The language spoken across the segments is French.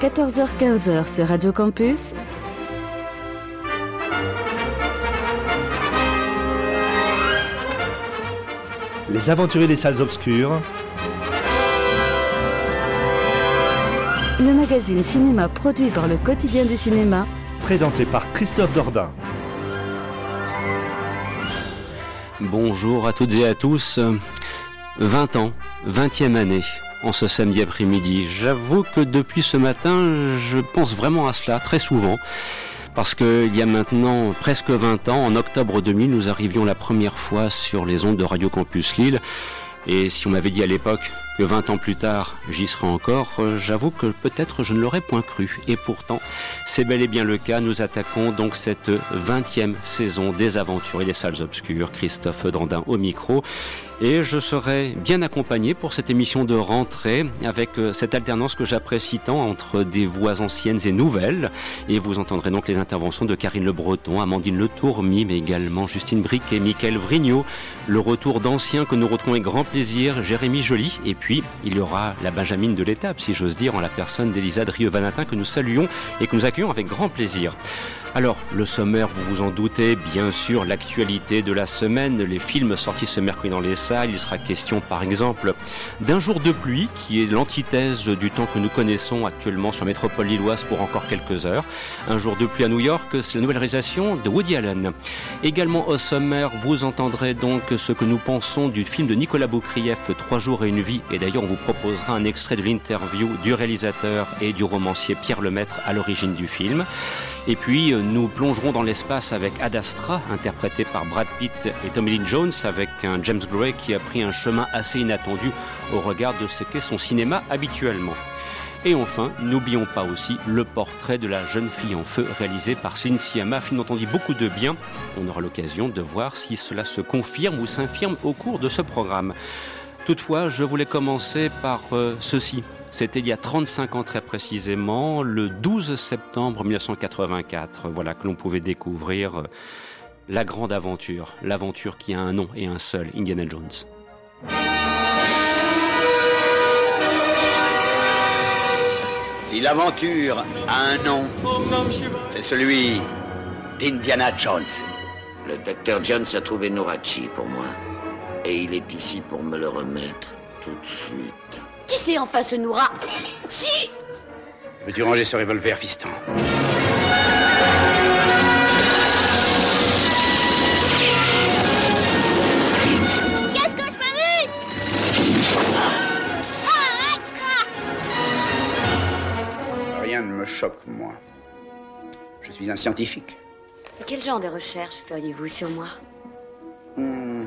14h-15h sur Radio Campus. Les aventuriers des salles obscures. Le magazine cinéma produit par le quotidien du cinéma. Présenté par Christophe Dordain. Bonjour à toutes et à tous. 20 ans, 20e année en ce samedi après-midi. J'avoue que depuis ce matin, je pense vraiment à cela très souvent. Parce qu'il y a maintenant presque 20 ans, en octobre 2000, nous arrivions la première fois sur les ondes de Radio Campus Lille. Et si on m'avait dit à l'époque que 20 ans plus tard, j'y serais encore, euh, j'avoue que peut-être je ne l'aurais point cru. Et pourtant, c'est bel et bien le cas. Nous attaquons donc cette 20e saison des aventures et des salles obscures. Christophe Drandin au micro. Et je serai bien accompagné pour cette émission de rentrée avec euh, cette alternance que j'apprécie tant entre des voix anciennes et nouvelles. Et vous entendrez donc les interventions de Karine Le Breton, Amandine Le Tourmi, mais également Justine Bric et Mickaël Vrignot. Le retour d'anciens que nous retrouvons avec grand plaisir, Jérémy Joly. Et puis, il y aura la Benjamine de l'étape, si j'ose dire, en la personne d'Elisa Drieux-Vanatin que nous saluons et que nous accueillons avec grand plaisir. Alors, le sommaire, vous vous en doutez, bien sûr, l'actualité de la semaine, les films sortis ce mercredi dans les salles. Il sera question, par exemple, d'un jour de pluie, qui est l'antithèse du temps que nous connaissons actuellement sur métropole lilloise pour encore quelques heures. Un jour de pluie à New York, c'est la nouvelle réalisation de Woody Allen. Également au sommaire, vous entendrez donc ce que nous pensons du film de Nicolas Boukrieff, Trois jours et une vie. Et d'ailleurs, on vous proposera un extrait de l'interview du réalisateur et du romancier Pierre Lemaître à l'origine du film. Et puis, nous plongerons dans l'espace avec Ad Astra, interprété par Brad Pitt et Tommy Lee Jones, avec un James Gray qui a pris un chemin assez inattendu au regard de ce qu'est son cinéma habituellement. Et enfin, n'oublions pas aussi le portrait de la jeune fille en feu réalisé par Céline Sciamma, film dont on dit beaucoup de bien. On aura l'occasion de voir si cela se confirme ou s'infirme au cours de ce programme. Toutefois, je voulais commencer par euh, ceci. C'était il y a 35 ans très précisément, le 12 septembre 1984. Voilà que l'on pouvait découvrir euh, la grande aventure, l'aventure qui a un nom et un seul, Indiana Jones. Si l'aventure a un nom, c'est celui d'Indiana Jones. Le docteur Jones a trouvé Norachi pour moi. Et il est ici pour me le remettre tout de suite. Qui c'est en face, Noura Si Veux-tu ranger ce revolver, fiston Qu'est-ce que je m'amuse extra Rien ne me choque, moi. Je suis un scientifique. Quel genre de recherche feriez-vous sur moi Hmm.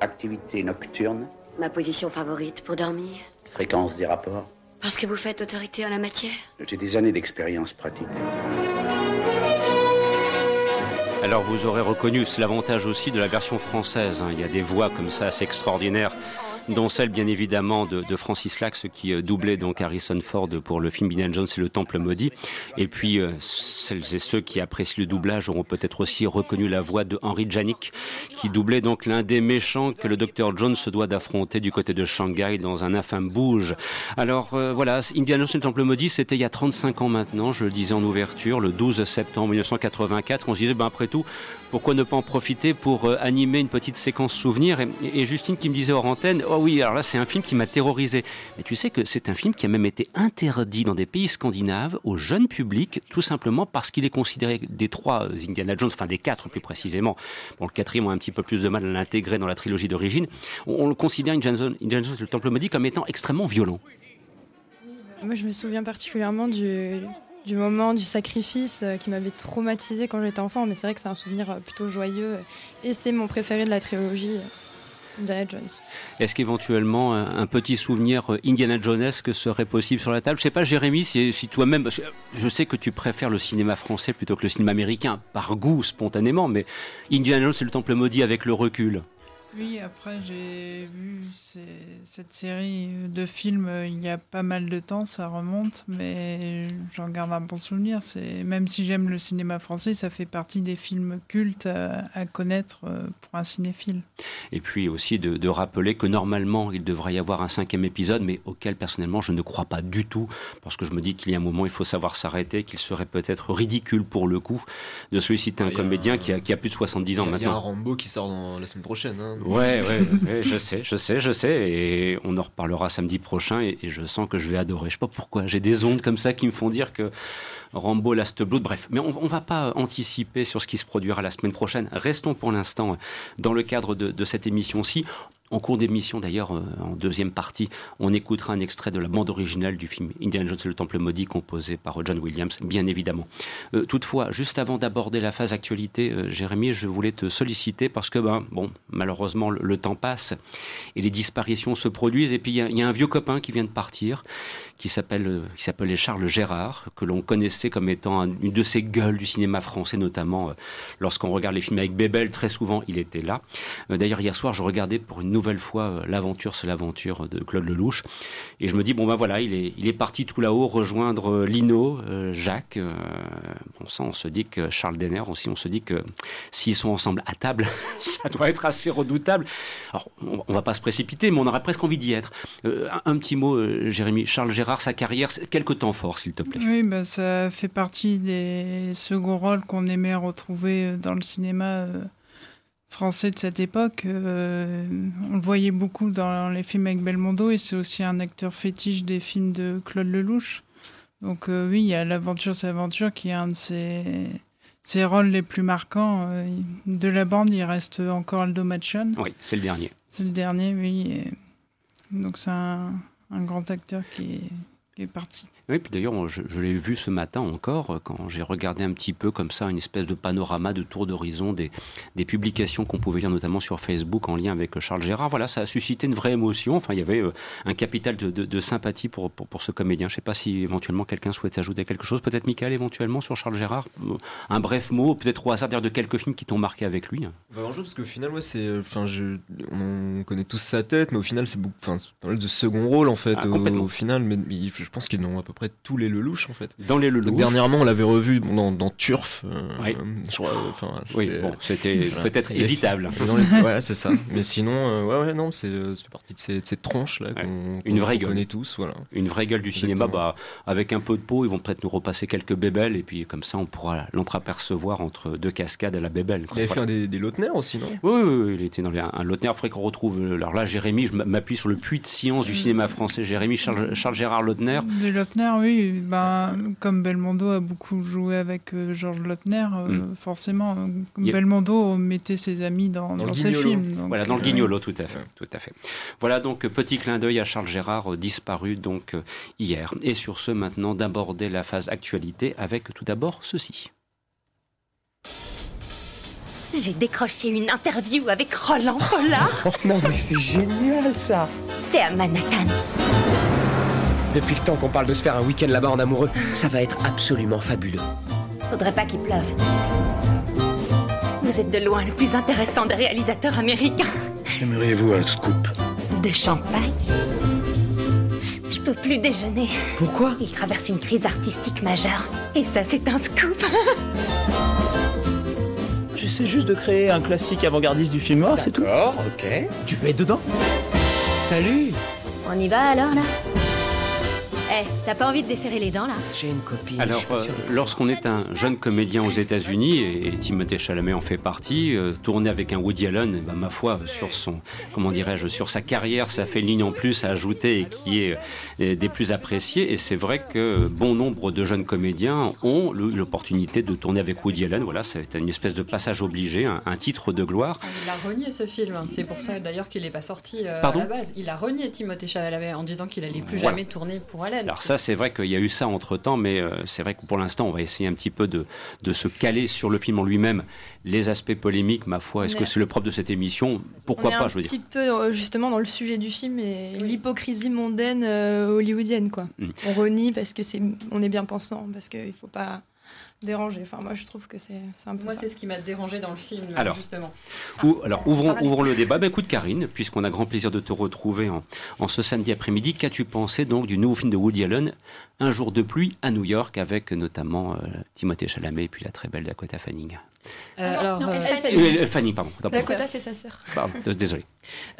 Activité nocturne, Ma position favorite pour dormir fréquence des rapports. Parce que vous faites autorité en la matière J'ai des années d'expérience pratique. Alors vous aurez reconnu, c'est l'avantage aussi de la version française. hein. Il y a des voix comme ça assez extraordinaires, dont celle bien évidemment de, Francis Lax qui euh, doublait donc Harrison Ford pour le film Indiana Jones et le Temple maudit. Et puis euh, celles et ceux qui apprécient le doublage auront peut-être aussi reconnu la voix de Henry Janik qui doublait donc l'un des méchants que le docteur Jones se doit d'affronter du côté de Shanghai dans un infâme bouge. Alors euh, voilà, Indiana Jones et le Temple maudit, c'était il y a 35 ans maintenant, je le disais en ouverture, le 12 septembre 1984. On se disait, ben après tout, pourquoi ne pas en profiter pour animer une petite séquence souvenir? Et, et Justine qui me disait hors antenne, oh oui, alors là c'est un film qui m'a terrorisé. Mais tu sais que c'est un film qui a même été interdit dans des pays scandinaves au jeune public, tout simplement parce qu'il est considéré des trois Indiana Jones, enfin des quatre plus précisément. Bon, le quatrième on a un petit peu plus de mal à l'intégrer dans la trilogie d'origine. On, le considère Indiana Jones, le Temple maudit comme étant extrêmement violent. Moi, je me souviens particulièrement du, moment du sacrifice euh, qui m'avait traumatisé quand j'étais enfant, mais c'est vrai que c'est un souvenir euh, plutôt joyeux et c'est mon préféré de la trilogie Est-ce qu'éventuellement un, petit souvenir euh, Indiana Jonesque serait possible sur la table? Je sais pas, Jérémy, si, si toi-même, je sais que tu préfères le cinéma français plutôt que le cinéma américain, par goût, spontanément, mais Indiana Jones et le Temple maudit avec le recul. Oui, après j'ai vu cette série de films euh, il y a pas mal de temps, ça remonte, mais j'en garde un bon souvenir. C'est même si j'aime le cinéma français, ça fait partie des films cultes à, connaître euh, pour un cinéphile. Et puis aussi de, de, rappeler que normalement il devrait y avoir un cinquième épisode, mais auquel personnellement je ne crois pas du tout, parce que je me dis qu'il y a un moment il faut savoir s'arrêter, qu'il serait peut-être ridicule pour le coup de solliciter un comédien qui, a, qui, a, plus de 70 ans maintenant. Il y a un Rambo qui sort dans la semaine prochaine. Hein. Ouais, ouais, je sais, je sais, je sais. Et on en reparlera samedi prochain. Et, je sens que je vais adorer. Je sais pas pourquoi. J'ai des ondes comme ça qui me font dire que Rambo, Last Blood, bref. Mais on, ne va pas anticiper sur ce qui se produira la semaine prochaine. Restons pour l'instant dans le cadre de cette émission-ci. En cours d'émission, d'ailleurs, euh, en deuxième partie, on écoutera un extrait de la bande originale du film Indiana Jones et le Temple maudit, composé par John Williams, bien évidemment. Euh, toutefois, juste avant d'aborder la phase actualité, euh, Jérémy, je voulais te solliciter parce que, ben, bon, malheureusement, le, temps passe et les disparitions se produisent. Et puis, il y, a un vieux copain qui vient de partir qui s'appelle qui s'appelait Charles Gérard, que l'on connaissait comme étant une de ces gueules du cinéma français, notamment lorsqu'on regarde les films avec Bébel, très souvent il était là. D'ailleurs hier soir, je regardais pour une nouvelle fois euh, l'aventure, c'est l'aventure de Claude Lelouch. Et je me dis, bon ben voilà, il est, il est parti tout là-haut rejoindre euh, Lino, euh, Jacques. bon, ça, on se dit que Charles Denner aussi, on se dit que s'ils sont ensemble à table, ça doit être assez redoutable. Alors, on, va pas se précipiter, mais on aurait presque envie d'y être. un, petit mot, Jérémy. Charles Gérard, sa carrière, quelques temps forts, s'il te plaît. Oui, ben, ça fait partie des seconds rôles qu'on aimait retrouver dans le cinéma français de cette époque. Euh, on le voyait beaucoup dans les films avec Belmondo et c'est aussi un acteur fétiche des films de Claude Lelouch. Donc euh, oui, il y a l'aventure, c'est l'aventure qui est un de ses, rôles les plus marquants. Euh, de la bande, il reste encore Aldo Machon. Oui, c'est le dernier. C'est le dernier, oui. Donc c'est un, un, grand acteur qui est parti. Oui, puis d'ailleurs, je, l'ai vu ce matin encore, euh, quand j'ai regardé un petit peu comme ça une espèce de panorama de tour d'horizon des, des publications qu'on pouvait lire notamment sur Facebook en lien avec Charles Gérard. Voilà, ça a suscité une vraie émotion. Enfin, il y avait euh, un capital de, de, sympathie pour, pour, ce comédien. Je ne sais pas si éventuellement quelqu'un souhaite ajouter quelque chose. Peut-être Michael, éventuellement, sur Charles Gérard. Euh, un bref mot, peut-être au hasard de quelques films qui t'ont marqué avec lui. Bah, parce qu'au final, ouais, c'est, enfin, je, on connaît tous sa tête, mais au final, c'est pas mal de second rôle en fait. Ah, au, final, mais, je pense qu'ils n'ont à peu près tous les Lelouch en fait. Dans les Lelouch. Dernièrement, on l'avait revu dans, dans Turf. Euh, oui. oui, bon, c'était peut-être évitable. voilà, c'est ça. Mais sinon, euh, ouais, ouais, non, c'est partie de ces, ces tranches là qu'on Une vraie gueule. connaît tous, voilà. Une vraie gueule du cinéma, bah, avec un peu de peau, ils vont peut-être nous repasser quelques bébelles et puis comme ça, on pourra l'entreapercevoir entre deux cascades à la bébelle. Il avait fait un des, des Lautner aussi, non? Oui, oui, il était dans les, un Lautner. Il faudrait qu'on retrouve. Alors là, Jérémy, je m'appuie sur le puits de science du cinéma français. Jérémy Charles, Charles Gérard Lautner. Des Lautner, oui ben, comme Belmondo a beaucoup joué avec euh, Georges Lautner, euh, mm. forcément, euh, Belmondo mettait ses amis dans, ses films. voilà, dans le Guignolo, tout à fait, tout à fait. Voilà donc petit clin d'œil à Charles Gérard disparu donc hier. Et sur ce, maintenant d'aborder la phase actualité avec tout d'abord ceci. J'ai décroché une interview avec Roland Pollard. oh non, mais c'est génial ça. C'est à Manhattan. Depuis le temps qu'on parle de se faire un week-end là-bas en amoureux, ça va être absolument fabuleux. Faudrait pas qu'il pleuve. Vous êtes de loin le plus intéressant des réalisateurs américains. Aimeriez-vous un scoop? De champagne? Je peux plus déjeuner. Pourquoi? Il traverse une crise artistique majeure. Et ça, c'est un scoop. J'essaie juste de créer un classique avant-gardiste du film noir, c'est tout. D'accord, ok. Tu veux être dedans? Salut On y va alors, là? Eh, t'as pas envie de desserrer les dents là? J'ai une copine. Alors, euh, lorsqu'on est un jeune comédien aux États-Unis et, Timothée Chalamet en fait partie, euh, tourner avec un Woody Allen, eh ben, ma foi, sur son, comment dirais-je, sur sa carrière, ça fait une ligne en plus à ajouter et qui est euh, des plus appréciés. Et c'est vrai que bon nombre de jeunes comédiens ont l'opportunité de tourner avec Woody Allen. Voilà, c'est une espèce de passage obligé, un, titre de gloire. Ah, il a renié ce film. C'est pour ça d'ailleurs qu'il n'est pas sorti à la base. Il a renié Timothée Chalamet en disant qu'il allait plus jamais tourner pour Allen. Alors ça, c'est vrai qu'il y a eu ça entre-temps, mais euh, c'est vrai que pour l'instant, on va essayer un petit peu de, de se caler sur le film en lui-même. Les aspects polémiques, ma foi, est-ce que c'est le propre de cette émission? Pourquoi pas, je veux dire. Un petit peu euh, justement dans le sujet du film et l'hypocrisie mondaine euh, hollywoodienne, quoi. Mm. On renie parce que c'est, on est bien pensant, parce qu'il faut pas dérangé. Enfin, moi, je trouve que c'est un peu. Moi, c'est ce qui m'a dérangé dans le film, alors, justement. alors, ouvrons, ouvrons le débat. Ben, écoute, Karine, puisqu'on a grand plaisir de te retrouver en, en ce samedi après-midi, qu'as-tu pensé donc du nouveau film de Woody Allen, Un jour de pluie à New York, avec notamment Timothée Chalamet et puis la très belle Dakota Fanning euh, alors, non, euh, Fanny. pardon. Dakota, c'est sa sœur. Pardon, désolé.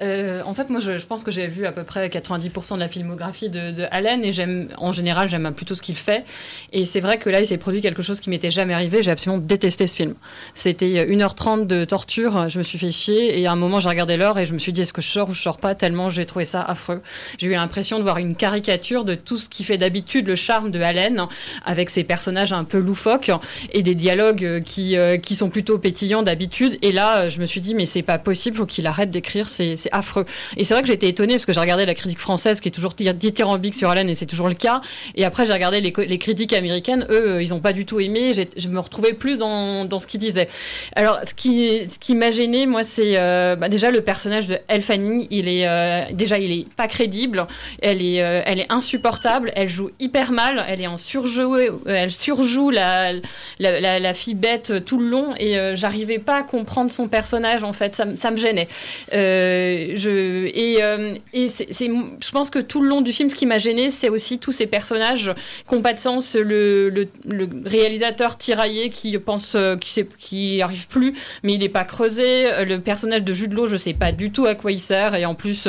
Euh, en fait, moi, je, pense que j'ai vu à peu près 90% de la filmographie de, de Allen et j'aime, en général, j'aime plutôt ce qu'il fait. Et c'est vrai que là, il s'est produit quelque chose qui m'était jamais arrivé. J'ai absolument détesté ce film. C'était 1h30 de torture. Je me suis fait chier et à un moment, j'ai regardé l'heure et je me suis dit, est-ce que je sors ou je sors pas? Tellement j'ai trouvé ça affreux. J'ai eu l'impression de voir une caricature de tout ce qui fait d'habitude le charme de Allen avec ses personnages un peu loufoques et des dialogues qui, qui sont plutôt pétillants d'habitude. Et là, je me suis dit, mais c'est pas possible, faut qu'il arrête d'écrire c'est affreux. Et c'est vrai que j'ai été étonnée parce que j'ai regardé la critique française qui est toujours dithyrambique sur Allen et c'est toujours le cas. Et après, j'ai regardé les, critiques américaines, eux, euh, ils n'ont pas du tout aimé. Je me retrouvais plus dans, dans ce qu'ils disaient. Alors, ce qui, ce qui m'a gêné, moi, c'est euh, bah, déjà le personnage de Elle. Il est euh, déjà, il est pas crédible. Elle est, elle est insupportable. Elle joue hyper mal. Elle est en surjoué. Elle surjoue la, la, fille bête tout le long et j'arrivais pas à comprendre son personnage. En fait, ça, ça me gênait. Je, et, euh, et c'est, je pense que tout le long du film, ce qui m'a gêné, c'est aussi tous ces personnages qui n'ont pas de sens. Le, réalisateur tiraillé qui pense, euh, qui, qui arrive plus, mais il n'est pas creusé. Le personnage de Jude Law, je sais pas du tout à quoi il sert. Et en plus,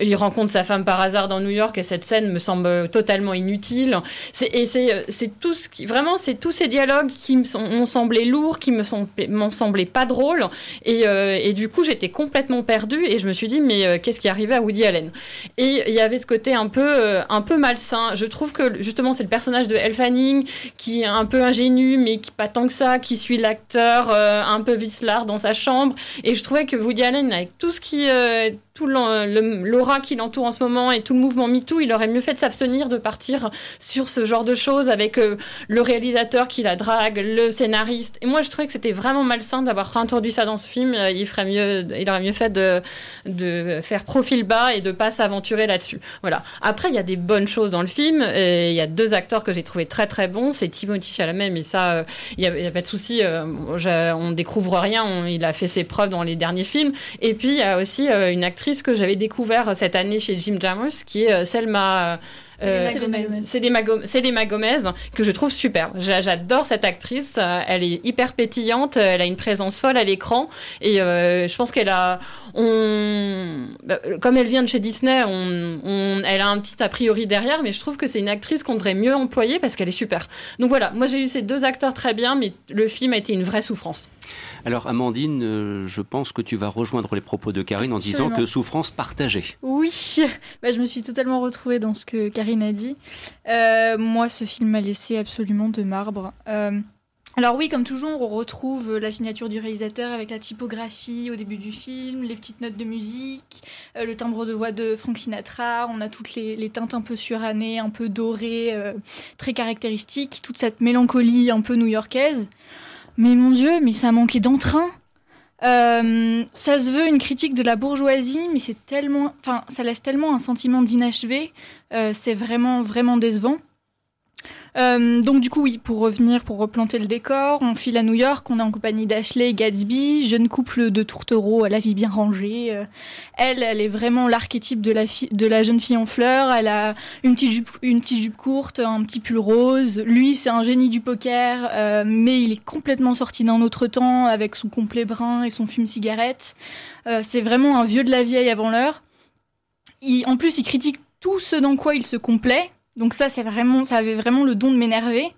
il rencontre sa femme par hasard dans New York et cette scène me semble totalement inutile. Et c'est, c'est tout ce qui, vraiment, c'est tous ces dialogues qui m'ont semblé lourds, qui m'ont semblé pas drôles. Et, et du coup, j'étais complètement perdue. Et je me suis dit, mais euh, qu'est-ce qui est arrivé à Woody Allen? Et il y avait ce côté un peu, euh, un peu malsain. Je trouve que justement, c'est le personnage de Elle Fanning qui est un peu ingénu, mais qui pas tant que ça, qui suit l'acteur euh, un peu vicelard dans sa chambre. Et je trouvais que Woody Allen, avec tout ce qui tout l'aura qui l'entoure en ce moment et tout le mouvement MeToo, il aurait mieux fait de s'abstenir de partir sur ce genre de choses avec le réalisateur qui la drague, le scénariste. Et moi, je trouvais que c'était vraiment malsain d'avoir introduit ça dans ce film. Il, ferait mieux, il aurait mieux fait de, faire profil bas et de pas s'aventurer là-dessus. Voilà. Après, il y a des bonnes choses dans le film. Il y a deux acteurs que j'ai trouvé très très bons. C'est Timothy Chalamet, mais ça, euh, il n'y a, pas de souci. Euh, on découvre rien. il a fait ses preuves dans les derniers films. Et puis, il y a aussi euh, une actrice que j'avais découvert cette année chez Jim Jarmusch, qui est Selma c'est les Gomez que je trouve super. J'adore cette actrice. Elle est hyper pétillante. Elle a une présence folle à l'écran. Et euh, je pense qu'elle a. On, bah, comme elle vient de chez Disney, on, elle a un petit a priori derrière, mais je trouve que c'est une actrice qu'on devrait mieux employer parce qu'elle est super. Donc voilà, moi j'ai eu ces deux acteurs très bien, mais le film a été une vraie souffrance. Alors Amandine, euh, je pense que tu vas rejoindre les propos de Karine en disant que souffrance partagée. Oui, bah, je me suis totalement retrouvée dans ce que Karine a dit. Euh, moi, ce film m'a laissé absolument de marbre. Euh, alors oui, comme toujours, on retrouve la signature du réalisateur avec la typographie au début du film, les petites notes de musique, le timbre de voix de Frank Sinatra, on a toutes les, les teintes un peu surannées, un peu dorées, très caractéristiques, toute cette mélancolie un peu new-yorkaise. Mais mon Dieu, mais ça a manqué d'entrain. Euh, ça se veut une critique de la bourgeoisie, mais c'est tellement, enfin, ça laisse tellement un sentiment d'inachevé. Euh, c'est vraiment, vraiment décevant. Euh, donc du coup, oui, pour revenir, pour replanter le décor, on file à New York, on est en compagnie d'Ashley et Gatsby, jeune couple de tourtereaux à la vie bien rangée. Euh, elle, elle est vraiment l'archétype de la, jeune fille en fleurs. Elle a une petite jupe, une petite jupe courte, un petit pull rose. Lui, c'est un génie du poker, euh, mais il est complètement sorti d'un autre temps avec son complet brun et son fume-cigarette. c'est vraiment un vieux de la vieille avant l'heure. En plus, il critique tout ce dans quoi il se complaît. Donc ça, c'est vraiment, ça avait vraiment le don de m'énerver.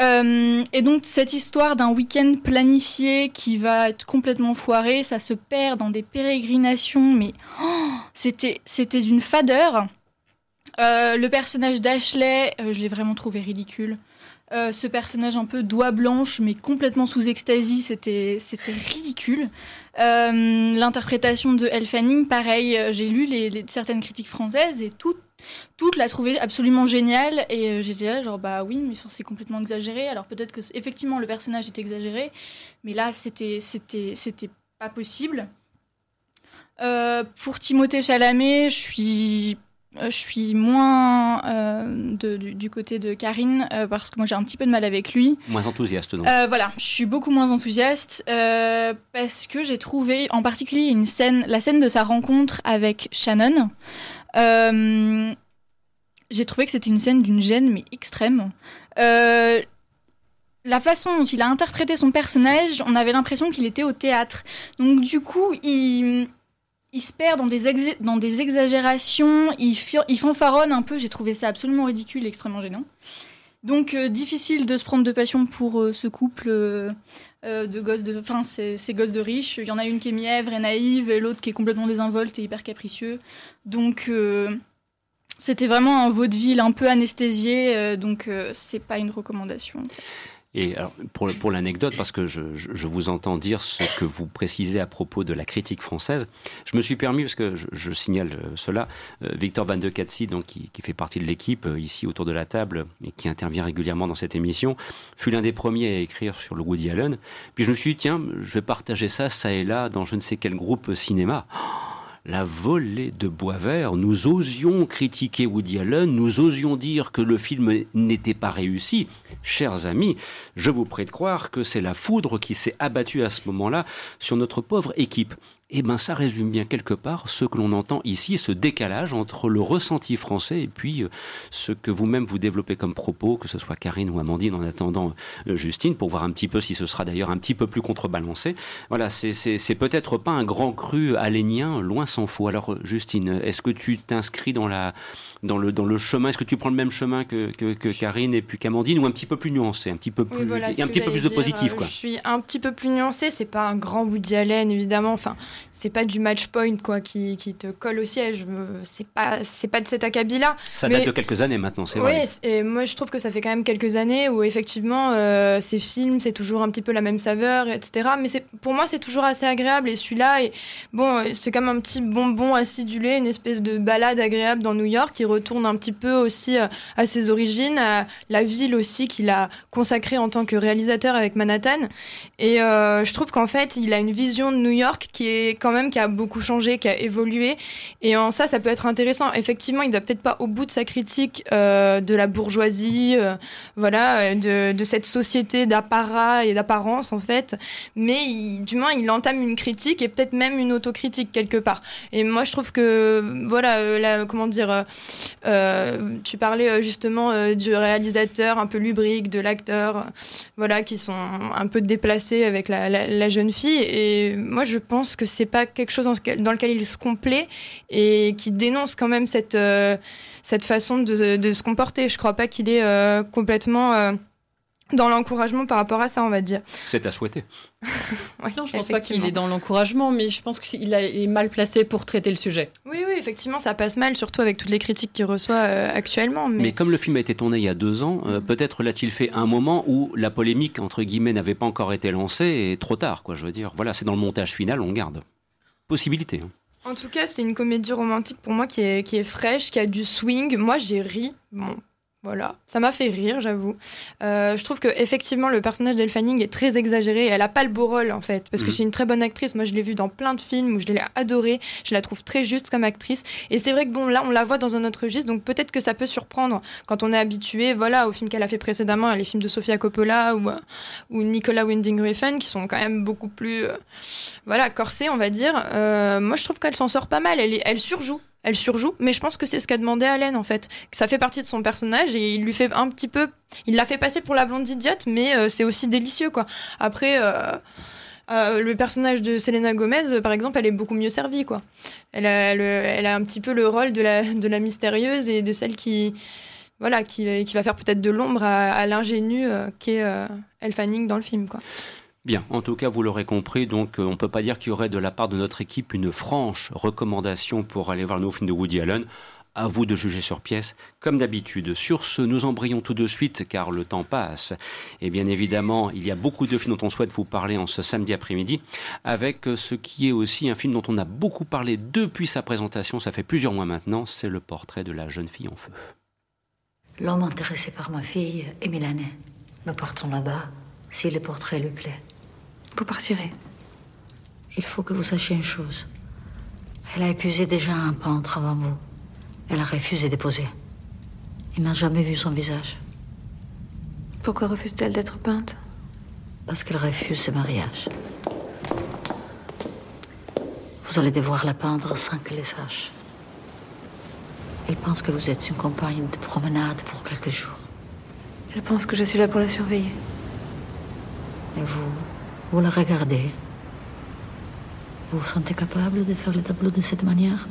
Euh, et donc cette histoire d'un week-end planifié qui va être complètement foiré, ça se perd dans des pérégrinations, mais oh, c'était c'était d'une fadeur. Euh, le personnage d'Ashley, euh, je l'ai vraiment trouvé ridicule. ce personnage un peu doigt blanche, mais complètement sous extasie, c'était c'était ridicule. L'interprétation de Elle Fanning, pareil, j'ai lu certaines critiques françaises et toutes toute la trouvée absolument géniale et euh, j'étais là genre bah oui mais c'est complètement exagéré alors peut-être que effectivement le personnage est exagéré mais là c'était c'était c'était pas possible euh, pour Timothée Chalamet je suis je suis moins euh, du, côté de Karine parce que moi j'ai un petit peu de mal avec lui. Moins enthousiaste donc. voilà, je suis beaucoup moins enthousiaste parce que j'ai trouvé en particulier une scène, la scène de sa rencontre avec Shannon. J'ai trouvé que c'était une scène d'une gêne mais extrême. la façon dont il a interprété son personnage, on avait l'impression qu'il était au théâtre. Donc du coup, il se perd dans des, exagérations, il, il fanfaronne un peu, j'ai trouvé ça absolument ridicule et extrêmement gênant. Donc euh, difficile de se prendre de passion pour euh, ce couple euh, de gosses de, enfin ces, de riches. Il y en a une qui est mièvre et naïve, et l'autre qui est complètement désinvolte et hyper capricieux. Donc c'était vraiment un vaudeville un peu anesthésié, donc c'est pas une recommandation. Et alors, pour, pour l'anecdote, parce que je, je, vous entends dire ce que vous précisez à propos de la critique française, je me suis permis, parce que je, je signale euh, cela, euh, Victor Van de Katsi, donc, qui, qui, fait partie de l'équipe euh, ici autour de la table et qui intervient régulièrement dans cette émission, fut l'un des premiers à écrire sur le Woody Allen. Puis je me suis dit, tiens, je vais partager ça, ça et là, dans je ne sais quel groupe cinéma. Oh la volée de bois vert. Nous osions critiquer Woody Allen, nous osions dire que le film n'était pas réussi. Chers amis, je vous prie de croire que c'est la foudre qui s'est abattue à ce moment-là sur notre pauvre équipe eh ben ça résume bien quelque part ce que l'on entend ici, ce décalage entre le ressenti français et puis euh, ce que vous-même vous développez comme propos, que ce soit Karine ou Amandine, en attendant euh, Justine, pour voir un petit peu si ce sera d'ailleurs un petit peu plus contrebalancé. Voilà, c'est peut-être pas un grand cru alénien, loin s'en faut. Alors Justine, est-ce que tu t'inscris dans la dans le, dans le chemin Est-ce que tu prends le même chemin que, que, Karine et puis qu'Amandine ou un petit peu plus nuancé, un petit peu plus, et un petit peu plus de positif quoi. Je suis un petit peu plus nuancé. C'est pas un grand Woody Allen évidemment. Enfin, c'est pas du match point quoi qui, qui te colle au siège. C'est pas c'est pas de cet acabit là. Ça date de quelques années maintenant, c'est vrai. Oui, et moi je trouve que ça fait quand même quelques années où effectivement euh, ces films c'est toujours un petit peu la même saveur, etc. Mais c'est pour moi c'est toujours assez agréable et celui-là et bon c'est comme un petit bonbon acidulé, une espèce de balade agréable dans New York qui retourne un petit peu aussi euh, à ses origines, à la ville aussi qu'il a consacrée en tant que réalisateur avec Manhattan. Et euh, je trouve qu'en fait, il a une vision de New York qui est quand même qui a beaucoup changé, qui a évolué. Et en ça, ça peut être intéressant. Effectivement, il va peut-être pas au bout de sa critique euh, de la bourgeoisie, voilà, de, cette société d'apparat et d'apparence en fait. Mais du moins, il entame une critique et peut-être même une autocritique quelque part. Et moi, je trouve que voilà, comment dire tu parlais euh, justement euh, du réalisateur un peu lubrique, de l'acteur, voilà, qui sont un peu déplacés avec la, jeune fille. Et moi, je pense que c'est pas quelque chose dans, lequel il se complaît et qui dénonce quand même cette, cette façon de, de, se comporter. Je crois pas qu'il est complètement dans l'encouragement par rapport à ça, on va dire. C'est à souhaiter. non, je pense pas qu'il est dans l'encouragement, mais je pense qu'il est mal placé pour traiter le sujet. Oui, oui, effectivement, ça passe mal, surtout avec toutes les critiques qu'il reçoit euh, actuellement. Mais... comme le film a été tourné il y a deux ans, euh, peut-être l'a-t-il fait un moment où la polémique, entre guillemets, n'avait pas encore été lancée et trop tard, quoi, je veux dire. Voilà, c'est dans le montage final, on garde. Possibilité. Hein. En tout cas, c'est une comédie romantique pour moi qui est, qui est fraîche, qui a du swing. Moi, j'ai ri. Bon, voilà, ça m'a fait rire, j'avoue. Euh, je trouve que effectivement le personnage d'Elle Fanning est très exagéré. Elle a pas le beau rôle en fait, parce que mhm. c'est une très bonne actrice. Moi, je l'ai vue dans plein de films où je l'ai adorée. Je la trouve très juste comme actrice. Et c'est vrai que bon, là, on la voit dans un autre registre, donc peut-être que ça peut surprendre quand on est habitué, voilà, aux films qu'elle a fait précédemment, les films de Sofia Coppola ou, ou Nicolas Winding Refn, qui sont quand même beaucoup plus, euh, voilà, corsés, on va dire. Euh, moi, je trouve qu'elle s'en sort pas mal. Elle, elle surjoue elle surjoue, mais je pense que c'est ce qu'a demandé Allen en fait. Que ça fait partie de son personnage et il lui fait un petit peu. Il l'a fait passer pour la blonde idiote, mais euh, c'est aussi délicieux quoi. Après. Euh, euh, le personnage de Selena Gomez, par exemple, elle est beaucoup mieux servie, quoi. Elle a, un petit peu le rôle de la, mystérieuse et de celle qui, voilà, qui, qui va faire peut-être de l'ombre à, à l'ingénue qu'est Elle Fanning dans le film, quoi. Bien, en tout cas, vous l'aurez compris, donc euh, on ne peut pas dire qu'il y aurait de la part de notre équipe une franche recommandation pour aller voir le nouveau film de Woody Allen. À vous de juger sur pièce, comme d'habitude. Sur ce, nous embrayons tout de suite, car le temps passe. Et bien évidemment, il y a beaucoup de films dont on souhaite vous parler en ce samedi après-midi, avec ce qui est aussi un film dont on a beaucoup parlé depuis sa présentation, ça fait plusieurs mois maintenant, c'est le portrait de la jeune fille en feu. L'homme intéressé par ma fille est milanais. Nous partons là-bas si le portrait lui plaît. Vous partirez. Il faut que vous sachiez une chose. Elle a épuisé déjà un peintre avant vous. Elle a refusé de poser. Il n'a jamais vu son visage. Pourquoi refuse-t-elle d'être peinte? Parce qu'elle refuse ce mariage. Vous allez devoir la peindre sans qu'elle le sache. Elle pense que vous êtes une compagne de promenade pour quelques jours. Elle pense que je suis là pour la surveiller. Et vous, vous la regardez. Vous vous sentez capable de faire le tableau de cette manière?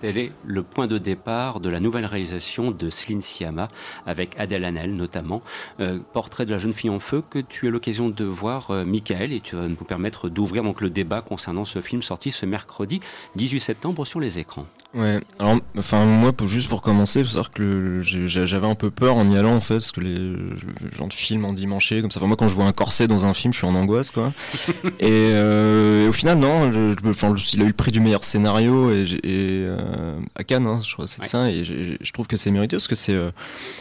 Tel est le point de départ de la nouvelle réalisation de Céline Sciamma, avec Adèle Hanel notamment. Euh, portrait de la jeune fille en feu que tu as l'occasion de voir, euh, Michael, et tu vas nous permettre d'ouvrir donc le débat concernant ce film sorti ce mercredi 18 septembre sur les écrans. Ouais, alors, enfin, moi, pour, juste pour commencer, faut savoir que j'avais un peu peur en y allant, en fait, parce que les, le genre de film en dimanche, comme ça. Enfin, moi, quand je vois un corset dans un film, je suis en angoisse, quoi. et, euh, et, au final, non, je, enfin, il a eu le prix du meilleur scénario, et, et euh, à Cannes, hein, je crois, c'est ça, et je trouve que c'est mérité, parce que c'est euh,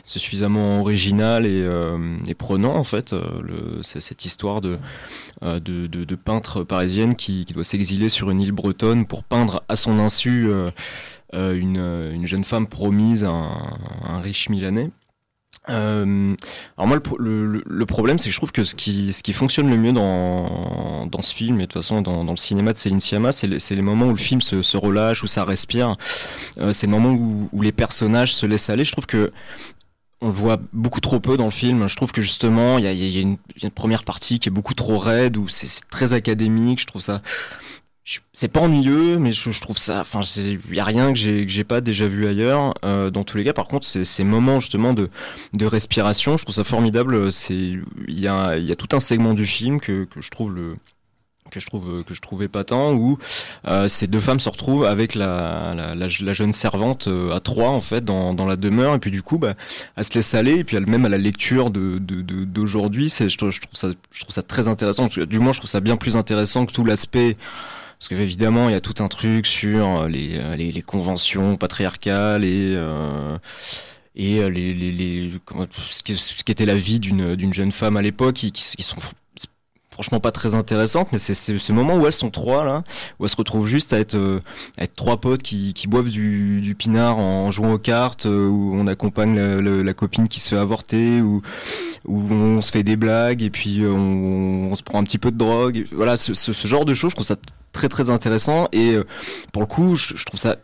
suffisamment original et, euh, et, prenant, en fait, le, cette histoire de, de, de, de, peintre parisienne qui, qui doit s'exiler sur une île bretonne pour peindre à son insu euh, une, une, jeune femme promise à un, un riche Milanais. Euh, alors moi le, le, le problème c'est que je trouve que ce qui, ce qui fonctionne le mieux dans, dans ce film et de toute façon dans, dans le cinéma de Céline Sciamma c'est les, les moments où le film se, se relâche, où ça respire, euh, c'est le moment où, où les personnages se laissent aller. Je trouve que on le voit beaucoup trop peu dans le film. Je trouve que justement, il y a, y a, une, une, première partie qui est beaucoup trop raide, où c'est très académique. Je trouve ça c'est pas ennuyeux mais je, je trouve ça enfin il y a rien que j'ai que j'ai pas déjà vu ailleurs. Euh, dans tous les cas par contre c'est ces moments justement de de respiration je trouve ça formidable. C'est il y a il y a tout un segment du film que que je trouve le que je trouve que je trouvais pas où euh, ces deux femmes se retrouvent avec la, la, la, jeune servante euh, à trois en fait dans, dans la demeure. Et puis du coup bah, elle se laisse aller. Et puis elle même à la lecture de d'aujourd'hui de, c'est je, je, trouve ça je trouve ça très intéressant. Du moins je trouve ça bien plus intéressant que tout l'aspect parce que évidemment il y a tout un truc sur euh, les, euh, les, les conventions patriarcales et euh, et les, ce, qui, la vie d'une jeune femme à l'époque qui, qui, sont franchement pas très intéressantes mais c'est ce moment où elles sont trois là où elles se retrouvent juste à être à être trois potes qui, qui boivent du, pinard en jouant aux cartes où on accompagne la, copine qui se fait avorter où on se fait des blagues et puis on, se prend un petit peu de drogue. Voilà ce, genre de choses je trouve très très intéressant. Et euh, pour le coup je, trouve ça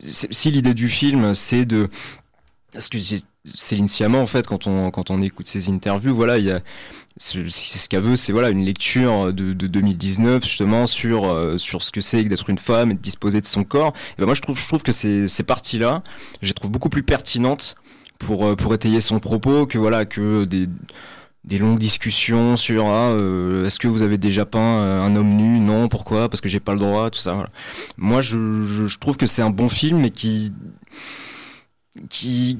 si l'idée du film c'est de Céline Sciamma en fait quand on quand on écoute ses interviews voilà il y a c'est ce qu'elle veut c'est voilà une lecture de, de 2019 justement sur euh, sur ce que c'est d'être une femme et de disposer de son corps. Et ben moi je trouve je trouve que ces ces parties là je les trouve beaucoup plus pertinentes pour euh, pour étayer son propos que voilà que des des longues discussions sur ah, euh, est-ce que vous avez déjà peint euh, un homme nu? Non pourquoi? Parce que j'ai pas le droit tout ça voilà. moi je, je, je, trouve que c'est un bon film mais qui qui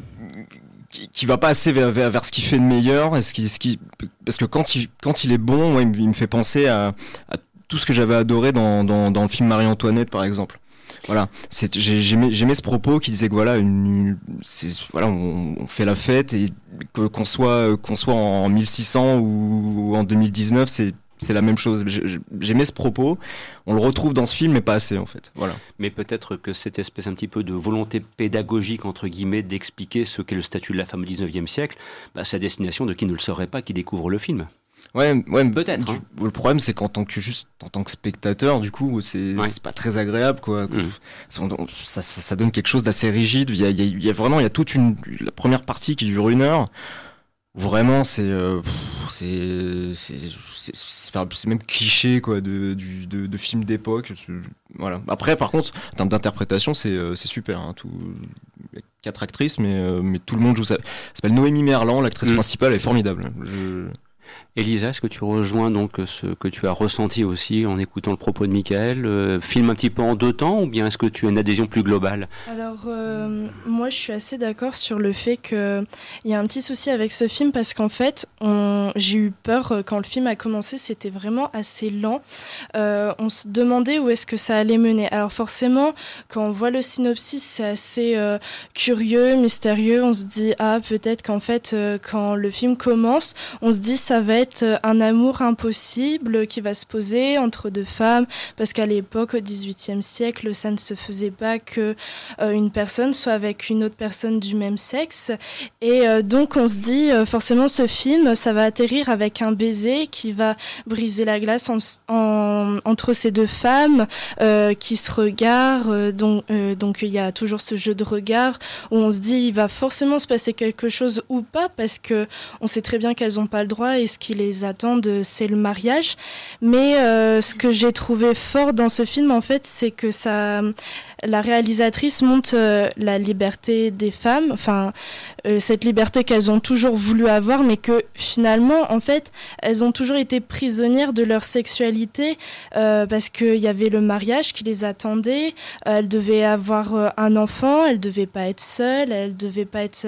qui, va pas assez vers, vers, ce qu'il fait de meilleur et ce qui, ce qui parce que quand il quand il est bon moi, il, me, il me fait penser à, à tout ce que j'avais adoré dans, dans, dans le film Marie-Antoinette par exemple voilà, j'aimais ce propos qui disait que voilà, une, voilà, on, fait la fête et qu'on soit qu'on soit en 1600 ou, ou en 2019, c'est c'est la même chose. J'aimais ce propos. On le retrouve dans ce film, mais pas assez en fait. Voilà. Mais peut-être que cette espèce un petit peu de volonté pédagogique entre guillemets d'expliquer ce qu'est le statut de la femme au 19e siècle, bah, sa destination de qui ne le saurait pas, qui découvre le film. Ouais, ouais, peut-être. Hein. Le problème, c'est qu'en tant que juste en tant que spectateur, du coup, c'est ouais. pas très agréable, quoi. Mmh. Ça, ça, ça, donne quelque chose d'assez rigide. Il y, a, il y a vraiment, il y a toute une la première partie qui dure une heure. Vraiment, c'est euh, c'est même cliché quoi de du, de, de film d'époque. Voilà. Après, par contre, en termes d'interprétation, c'est euh, super. Hein, tout quatre actrices, mais euh, mais tout le monde joue ça. S'appelle Noémie Merlan, l'actrice mmh. principale, elle est formidable. Je... Elisa, est-ce que tu rejoins donc ce que tu as ressenti aussi en écoutant le propos de Michael euh, Film un petit peu en deux temps ou bien est-ce que tu as une adhésion plus globale? Alors, euh, moi je suis assez d'accord sur le fait qu'il y a un petit souci avec ce film parce qu'en fait, j'ai eu peur euh, quand le film a commencé, c'était vraiment assez lent. Euh, on se demandait où est-ce que ça allait mener. Alors, forcément, quand on voit le synopsis, c'est assez curieux, mystérieux. On se dit, ah, peut-être qu'en fait, quand le film commence, on se dit, ça va être un amour impossible qui va se poser entre deux femmes, parce qu'à l'époque, au XVIIIe siècle, ça ne se faisait pas que une personne soit avec une autre personne du même sexe. Et donc on se dit, forcément, ce film, ça va atterrir avec un baiser qui va briser la glace entre ces deux femmes qui se regardent. donc, donc il y a toujours ce jeu de regard où on se dit il va forcément se passer quelque chose ou pas parce que on sait très bien qu'elles n'ont pas le droit ce qui les attend c'est le mariage. Mais euh, ce que j'ai trouvé fort dans ce film en fait c'est que ça la réalisatrice montre euh, la liberté des femmes, enfin euh, cette liberté qu'elles ont toujours voulu avoir, mais que finalement, en fait, elles ont toujours été prisonnières de leur sexualité euh, parce qu'il y avait le mariage qui les attendait. elles devaient avoir un enfant, elles devaient pas être seules, elles devaient pas être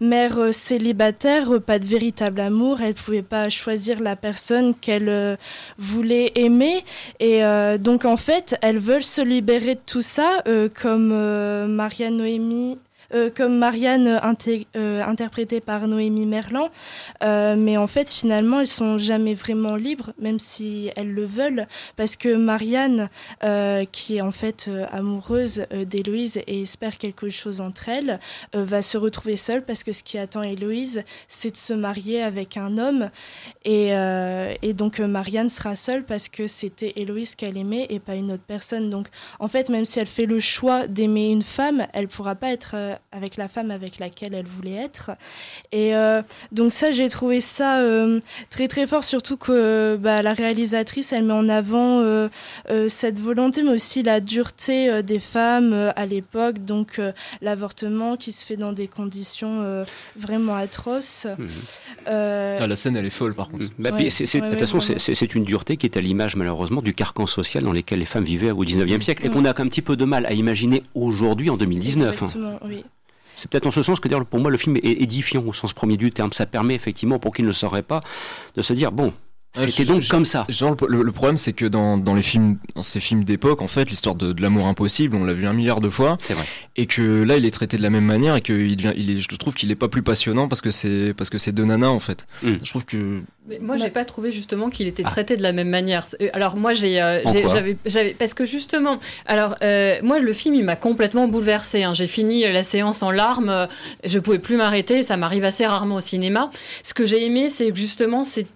mère célibataire, pas de véritable amour. Elles pouvaient pas choisir la personne qu'elles voulaient aimer, et donc en fait, elles veulent se libérer de tout ça euh, comme euh, Marianne Noémie euh, comme Marianne euh, interprétée par Noémie Merlan. Euh, mais en fait, finalement, elles sont jamais vraiment libres, même si elles le veulent, parce que Marianne, qui est en fait amoureuse d'Héloïse et espère quelque chose entre elles, va se retrouver seule parce que ce qui attend Héloïse, c'est de se marier avec un homme. Et, donc, Marianne sera seule parce que c'était Héloïse qu'elle aimait et pas une autre personne. Donc, en fait, même si elle fait le choix d'aimer une femme, elle pourra pas être avec la femme avec laquelle elle voulait être. Et euh, donc ça, j'ai trouvé ça euh, très très fort, surtout que bah, la réalisatrice, elle met en avant euh, cette volonté, mais aussi la dureté des femmes à l'époque, donc l'avortement qui se fait dans des conditions vraiment atroces. Mhm. Ah, la scène, elle est folle par contre. Bah, de toute façon, c'est une dureté qui est à l'image malheureusement du carcan social dans lequel les femmes vivaient au 19e siècle et qu'on a un petit peu de mal à imaginer aujourd'hui en 2019. Hein. Exactement, oui. C'est peut-être en ce sens que d'ailleurs pour moi le film est édifiant au sens premier du terme. Ça permet effectivement pour qui ne le saurait pas de se dire bon, c'était donc comme ça. Genre, le, problème, c'est que dans, dans, les films, dans ces films d'époque, en fait, l'histoire de, de l'amour impossible, on l'a vu un milliard de fois. C'est vrai. Et que là, il est traité de la même manière et que il devient, il est, je trouve qu'il est pas plus passionnant parce que c'est parce que c'est deux nanas en fait. Hmm. Je trouve que. Mais moi, j'ai pas trouvé justement qu'il était ah. traité de la même manière. Euh, alors moi, j'ai, euh, j'avais, j'avais, parce que justement, alors euh, moi, le film, il m'a complètement bouleversé. Hein. J'ai fini la séance en larmes. Je pouvais plus m'arrêter. Ça m'arrive assez rarement au cinéma. Ce que j'ai aimé, c'est justement, c'est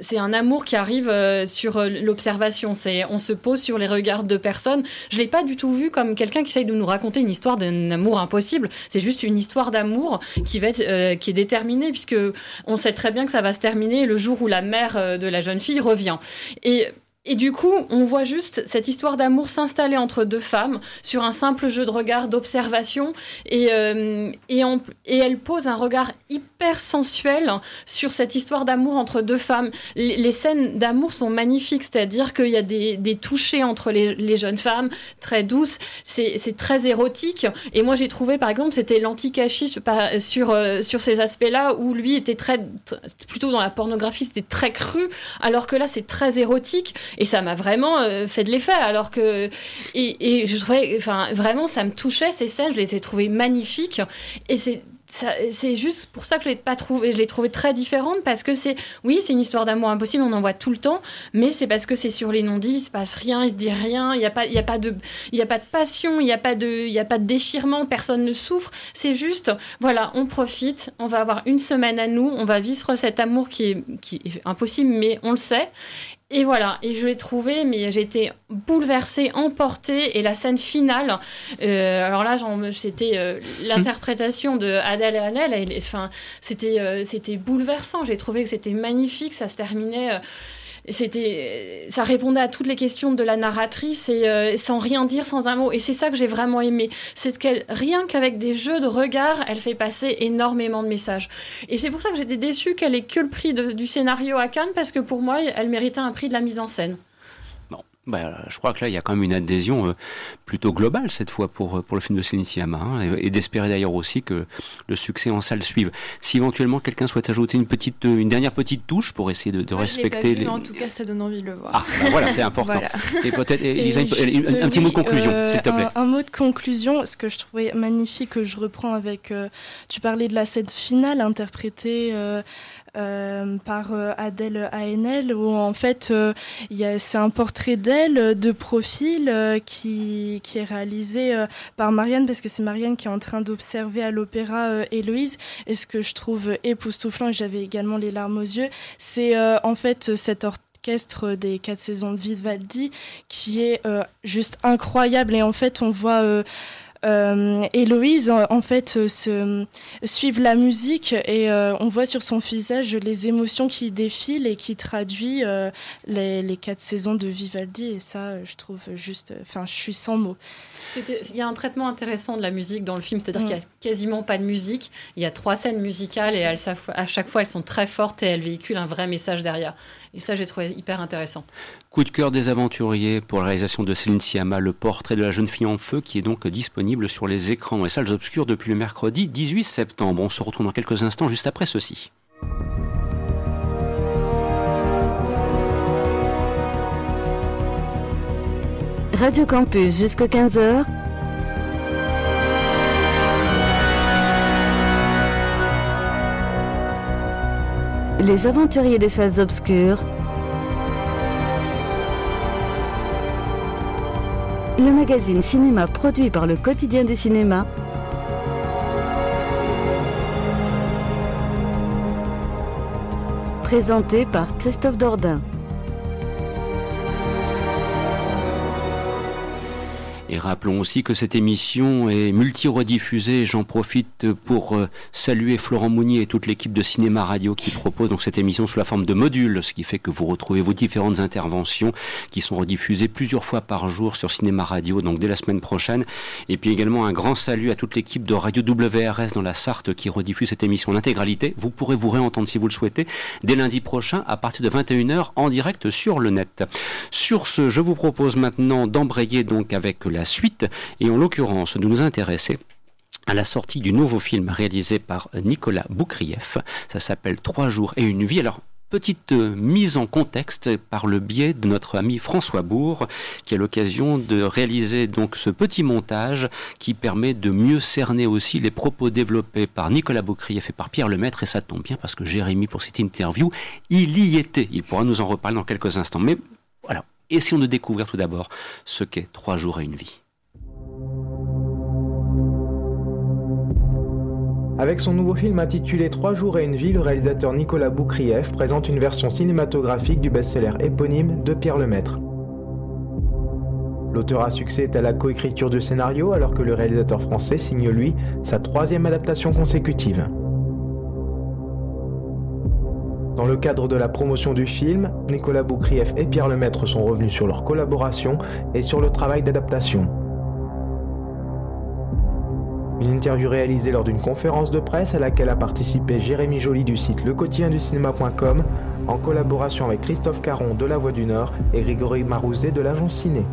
c'est un amour qui arrive euh, sur euh, l'observation. C'est on se pose sur les regards de personnes. Je l'ai pas du tout vu comme quelqu'un qui essaye de nous raconter une histoire d'un amour impossible. C'est juste une histoire d'amour qui va être euh, qui est déterminée puisque on sait très bien que ça va se terminer le jour où la mère de la jeune fille revient. Et et du coup, on voit juste cette histoire d'amour s'installer entre deux femmes sur un simple jeu de regard, d'observation. Et, euh, et, elle pose un regard hyper sensuel sur cette histoire d'amour entre deux femmes. Les, scènes d'amour sont magnifiques, c'est-à-dire qu'il y a des, des touchés entre les, les, jeunes femmes, très douces. C'est très érotique. Et moi, j'ai trouvé, par exemple, c'était l'anti-cachiche sur, euh, sur ces aspects-là, où lui était très, plutôt dans la pornographie, c'était très cru, alors que là, c'est très érotique. Et ça m'a vraiment euh, fait de l'effet. Alors que. Et, je trouvais. Enfin, vraiment, ça me touchait ces scènes. Je les ai trouvées magnifiques. Et c'est c'est juste pour ça que je l'ai pas trouvé, je l'ai trouvé très différente parce que c'est, oui, c'est une histoire d'amour impossible, on en voit tout le temps, mais c'est parce que c'est sur les non-dits, il se passe rien, il se dit rien, il n'y a pas, il y a pas de, il y a pas de passion, il n'y a pas de, il y a pas de déchirement, personne ne souffre. C'est juste, voilà, on profite, on va avoir une semaine à nous, on va vivre cet amour qui est, qui est impossible, mais on le sait, et voilà, et je l'ai trouvé, mais j'ai été bouleversée, emportée, et la scène finale, euh, alors là, c'était euh, l'interprétation de Adèle et Annelle, enfin, c'était euh, c'était bouleversant, j'ai trouvé que c'était magnifique, ça se terminait c'était, ça répondait à toutes les questions de la narratrice et euh, sans rien dire, sans un mot. Et c'est ça que j'ai vraiment aimé. C'est qu'elle, rien qu'avec des jeux de regard, elle fait passer énormément de messages. Et c'est pour ça que j'étais déçue qu'elle ait que le prix du scénario à Cannes, parce que pour moi, elle méritait un prix de la mise en scène. Bah, je crois que là, il y a quand même une adhésion euh, plutôt globale cette fois pour, euh, pour le film de Sciamma, hein, et, d'espérer d'ailleurs aussi que le succès en salle suive. Si éventuellement quelqu'un souhaite ajouter une, petite, euh, une dernière petite touche pour essayer de, respecter les. En tout cas, ça donne envie de le voir. Ah, bah voilà, c'est important. Et peut-être, Elisa, un, petit mot de conclusion, s'il te plaît. Un, mot de conclusion, ce que je trouvais magnifique, que je reprends avec. tu parlais de la scène finale interprétée euh, par euh, Adèle Haenel, où en fait c'est un portrait d'elle de profil qui, qui, est réalisé par Marianne, parce que c'est Marianne qui est en train d'observer à l'opéra Héloïse. Et ce que je trouve époustouflant, et j'avais également les larmes aux yeux, c'est en fait cet orchestre des quatre saisons de Vivaldi qui est juste incroyable. Et en fait, on voit euh, Héloïse, en fait, euh, se, suivre la musique et euh, on voit sur son visage les émotions qui défilent et qui traduit les, les, quatre saisons de Vivaldi. Et ça, je trouve juste. Enfin, je suis sans mots. Il y a un traitement intéressant de la musique dans le film, c'est-à-dire qu'il n'y a quasiment pas de musique. Il y a trois scènes musicales et elles, à chaque fois elles sont très fortes et elles véhiculent un vrai message derrière. Et ça, j'ai trouvé hyper intéressant. Coup de cœur des aventuriers pour la réalisation de Céline Sciamma, le portrait de la jeune fille en feu, qui est donc disponible sur les écrans les salles obscures depuis le mercredi 18 septembre. On se retrouve dans quelques instants, juste après ceci. Radio Campus jusqu'à 15h. Les aventuriers des salles obscures. Le magazine cinéma produit par le quotidien du cinéma. Présenté par Christophe Dordain. Et rappelons aussi que cette émission est multi-rediffusée. J'en profite pour euh, saluer Florent Mounier et toute l'équipe de Cinéma Radio qui propose donc cette émission sous la forme de modules, ce qui fait que vous retrouvez vos différentes interventions qui sont rediffusées plusieurs fois par jour sur Cinéma Radio, donc dès la semaine prochaine. Et puis également un grand salut à toute l'équipe de Radio WRS dans la Sarthe qui rediffuse cette émission en intégralité. Vous pourrez vous réentendre si vous le souhaitez dès lundi prochain à partir de 21h en direct sur le net. Sur ce, je vous propose maintenant d'embrayer donc avec la suite et en l'occurrence de nous intéresser à la sortie du nouveau film réalisé par Nicolas Boukrieff. Ça s'appelle Trois jours et une vie. Alors, petite euh, mise en contexte par le biais de notre ami François Bourg, qui a l'occasion de réaliser donc ce petit montage qui permet de mieux cerner aussi les propos développés par Nicolas Boukrieff et par Pierre Lemaître. Et ça tombe bien parce que Jérémy, pour cette interview, il y était. Il pourra nous en reparler dans quelques instants. Mais voilà, essayons de découvrir tout d'abord ce qu'est Trois jours et une vie. Avec son nouveau film intitulé Trois jours et une vie, le réalisateur Nicolas Boukrieff présente une version cinématographique du best-seller éponyme de Pierre Lemaître. L'auteur à succès est à la coécriture du scénario alors que le réalisateur français signe lui sa troisième adaptation consécutive. Dans le cadre de la promotion du film, Nicolas Boukrieff et Pierre Lemaître sont revenus sur leur collaboration et sur le travail d'adaptation. Une interview réalisée lors d'une conférence de presse à laquelle a participé Jérémy Joly du site lequotidienducinéma.com en collaboration avec Christophe Caron de La Voix du Nord et Grégory Marouzet de l'agence Ciné.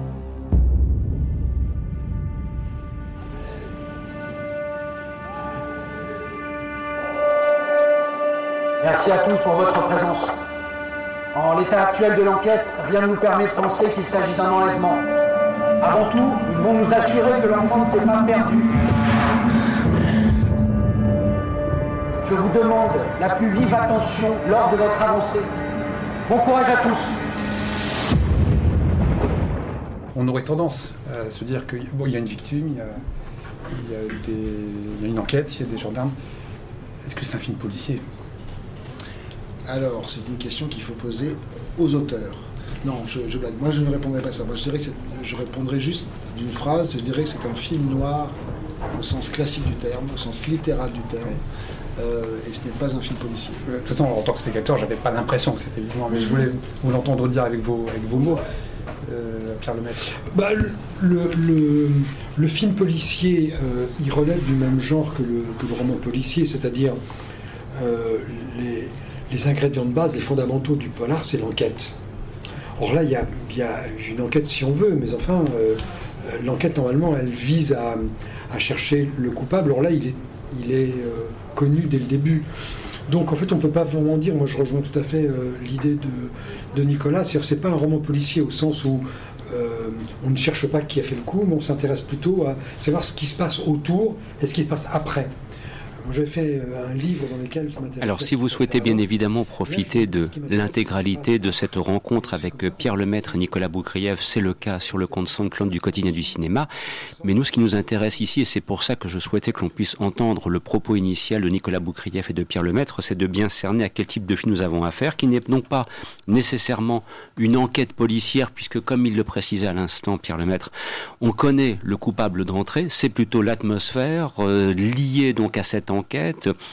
Merci à tous pour votre présence. En l'état actuel de l'enquête, rien ne nous permet de penser qu'il s'agit d'un enlèvement. Avant tout, nous devons nous assurer que l'enfant ne s'est pas perdu. Je vous demande la plus vive attention lors de votre avancée. Bon courage à tous. On aurait tendance à se dire qu'il y a une victime, il y a une enquête, il y a des gendarmes. Est-ce que c'est un film policier? Alors, c'est une question qu'il faut poser aux auteurs. Non, je, blague. Moi, je ne répondrai pas à ça. Moi, je dirais que je répondrai juste d'une phrase. Je dirais que c'est un film noir au sens classique du terme, au sens littéral du terme. Euh, et ce n'est pas un film policier. De toute façon, en tant que spectateur, j'avais pas l'impression que c'était évident, mais je voulais vous l'entendre dire avec vos, avec vos mots. Euh, Pierre Lemaitre bah, le, le, film policier, euh, il relève du même genre que le, que le roman policier, c'est-à-dire les, les, ingrédients de base, les fondamentaux du polar, c'est l'enquête. Or là, il y a, une enquête si on veut, mais enfin, l'enquête normalement, elle vise à, chercher le coupable. Or là, il est, est connu dès le début. Donc en fait, on ne peut pas vraiment dire, moi je rejoins tout à fait euh, l'idée de, Nicolas, c'est-à-dire c'est pas un roman policier au sens où euh, on ne cherche pas qui a fait le coup, mais on s'intéresse plutôt à savoir ce qui se passe autour et ce qui se passe après. J'ai fait euh, un livre dans lequel je m'intéresse. Alors, si vous souhaitez bien évidemment profiter de l'intégralité de cette rencontre avec euh, Pierre Lemaître et Nicolas Boukrieff, c'est le cas sur le compte SoundCloud du quotidien du cinéma. Mais nous, ce qui nous intéresse ici, et c'est pour ça que je souhaitais que l'on puisse entendre le propos initial de Nicolas Boukrieff et de Pierre Lemaître, c'est de bien cerner à quel type de film nous avons affaire, qui n'est donc pas nécessairement une enquête policière, puisque comme il le précisait à l'instant, Pierre Lemaître, on connaît le coupable d'entrée, c'est plutôt l'atmosphère euh, liée donc à cette enquête,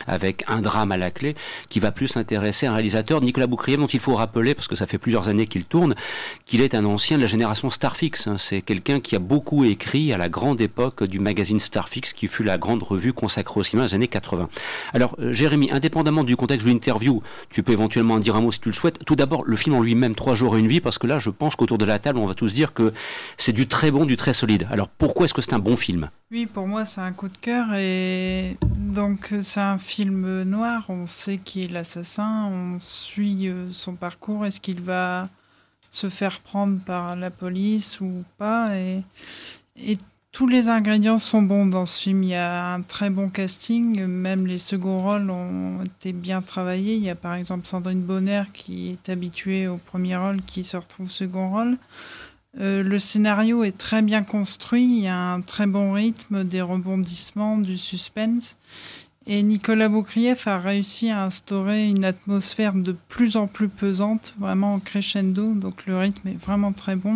avec un drame à la clé, qui va plus intéresser un réalisateur, Nicolas Boucrier, dont il faut rappeler, parce que ça fait plusieurs années qu'il tourne, qu'il est un ancien de la génération Starfix. Hein. C'est quelqu'un qui a beaucoup écrit à la grande époque du magazine Starfix, qui fut la grande revue consacrée au cinéma des années 80. Alors, euh, Jérémy, indépendamment du contexte de l'interview, tu peux éventuellement en dire un mot si tu le souhaites. Tout d'abord, le film en lui-même, Trois jours et une vie, parce que là, je pense qu'autour de la table, on va tous dire que c'est du très bon, du très solide. Alors, pourquoi est-ce que c'est un bon film? Oui, pour moi, c'est un coup de cœur et donc c'est un film noir. On sait qui est l'assassin, on suit euh, son parcours. Est-ce qu'il va se faire prendre par la police ou pas et, tous les ingrédients sont bons dans ce film. Il y a un très bon casting, même les seconds rôles ont été bien travaillés. Il y a par exemple Sandrine Bonner qui est habituée au premier rôle qui se retrouve second rôle. Euh, le scénario est très bien construit, il y a un très bon rythme, des rebondissements, du suspense. Et Nicolas Boukrieff a réussi à instaurer une atmosphère de plus en plus pesante, vraiment crescendo, donc le rythme est vraiment très bon.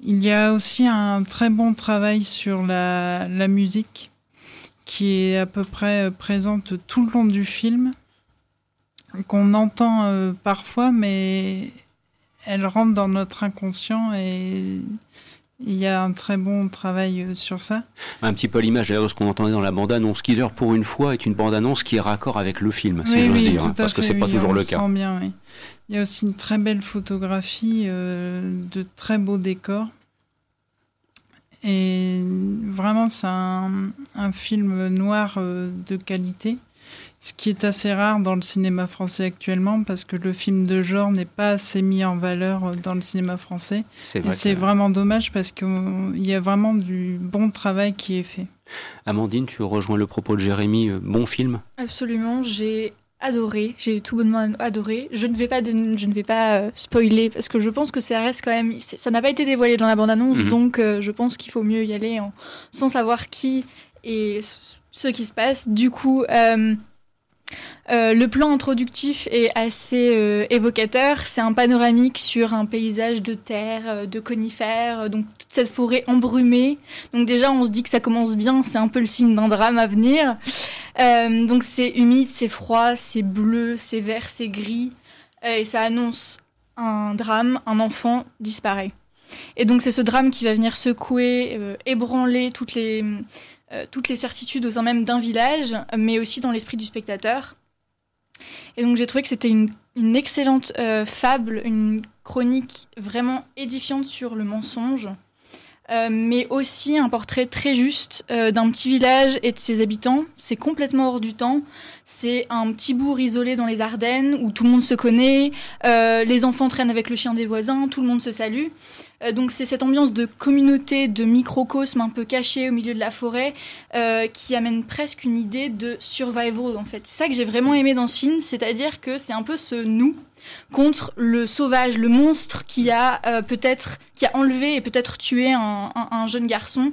Il y a aussi un très bon travail sur la, musique, qui est à peu près présente tout le long du film, qu'on entend euh, parfois, mais elle rentre dans notre inconscient et il y a un très bon travail euh, sur ça. Un petit peu l'image de ce qu'on entendait dans la bande-annonce. Killer, pour une fois, est une bande-annonce qui est raccord avec le film, si j'ose dire, hein, parce que c'est pas toujours le, cas. Bien, il y a aussi une très belle photographie, euh, de très beaux décors. Et vraiment, c'est un, un, film noir euh, de qualité. Ce qui est assez rare dans le cinéma français actuellement parce que le film de genre n'est pas assez mis en valeur dans le cinéma français. Et c'est vraiment dommage parce qu'il y a vraiment du bon travail qui est fait. Amandine, tu rejoins le propos de Jérémy. Euh, bon film? Absolument, j'ai adoré, j'ai tout bonnement adoré. Je ne vais pas, de, je ne vais pas euh, spoiler parce que je pense que ça reste quand même, ça n'a pas été dévoilé dans la bande-annonce, mhm. donc euh, je pense qu'il faut mieux y aller en, sans savoir qui et ce qui se passe. Du coup, euh, le plan introductif est assez euh, évocateur. C'est un panoramique sur un paysage de terre, euh, de conifères, donc toute cette forêt embrumée. Donc déjà, on se dit que ça commence bien. C'est un peu le signe d'un drame à venir. donc c'est humide, c'est froid, c'est bleu, c'est vert, c'est gris, et ça annonce un drame. Un enfant disparaît. Et donc c'est ce drame qui va venir secouer, ébranler toutes les toutes les certitudes au sein même d'un village, mais aussi dans l'esprit du spectateur. Et donc j'ai trouvé que c'était une, excellente euh, fable, une chronique vraiment édifiante sur le mensonge, euh, mais aussi un portrait très juste euh, d'un petit village et de ses habitants. C'est complètement hors du temps. C'est un petit bourg isolé dans les Ardennes où tout le monde se connaît, les enfants traînent avec le chien des voisins, tout le monde se salue. Euh, donc c'est cette ambiance de communauté, de microcosme un peu caché au milieu de la forêt euh, qui amène presque une idée de survival en fait. C'est ça que j'ai vraiment aimé dans ce film, c'est-à-dire que c'est un peu ce nous contre le sauvage, le monstre qui a euh, peut-être qui a enlevé et peut-être tué un jeune garçon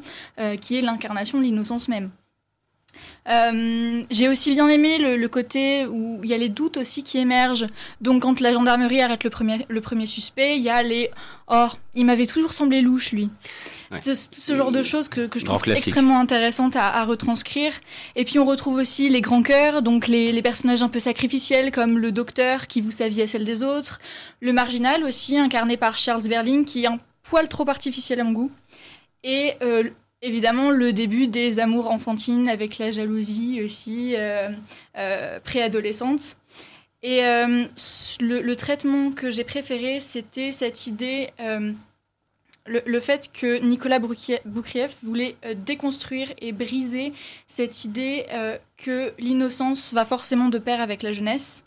qui est l'incarnation de l'innocence même. Euh, j'ai aussi bien aimé le, côté où il y a les doutes aussi qui émergent. Donc quand la gendarmerie arrête le premier, le premier suspect, il y a les « Oh, il m'avait toujours semblé louche, lui Ce, genre de choses que, je trouve extrêmement intéressantes à, retranscrire. Et puis on retrouve aussi les grands cœurs, donc les, personnages un peu sacrificiels comme le docteur qui vous sa vie à celle des autres, le marginal aussi incarné par Charles Berling qui est un poil trop artificiel à mon goût, et euh, Évidemment, le début des amours enfantines avec la jalousie aussi euh, euh, préadolescente. Et euh, le, traitement que j'ai préféré, c'était cette idée, le, fait que Nicolas Boukrieff voulait déconstruire et briser cette idée que l'innocence va forcément de pair avec la jeunesse.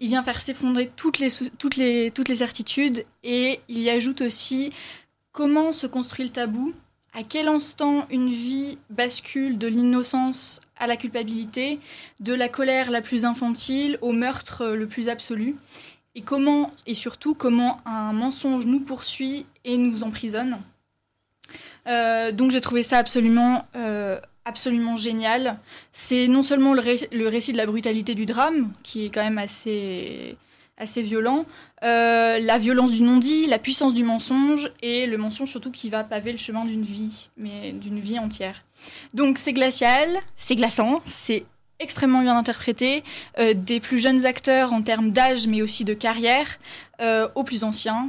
Il vient faire s'effondrer toutes les, toutes, les, toutes les certitudes et il y ajoute aussi comment se construit le tabou à quel instant une vie bascule de l'innocence à la culpabilité, de la colère la plus infantile au meurtre le plus absolu, et comment, et surtout comment un mensonge nous poursuit et nous emprisonne? Euh, donc j'ai trouvé ça absolument, euh, absolument génial. C'est non seulement le, le, récit de la brutalité du drame, qui est quand même assez, assez violent, euh, la violence du non-dit, la puissance du mensonge, et le mensonge surtout qui va paver le chemin d'une vie, mais d'une vie entière. Donc c'est glacial, c'est glaçant, c'est extrêmement bien interprété, euh, des plus jeunes acteurs en termes d'âge mais aussi de carrière, euh, aux plus anciens,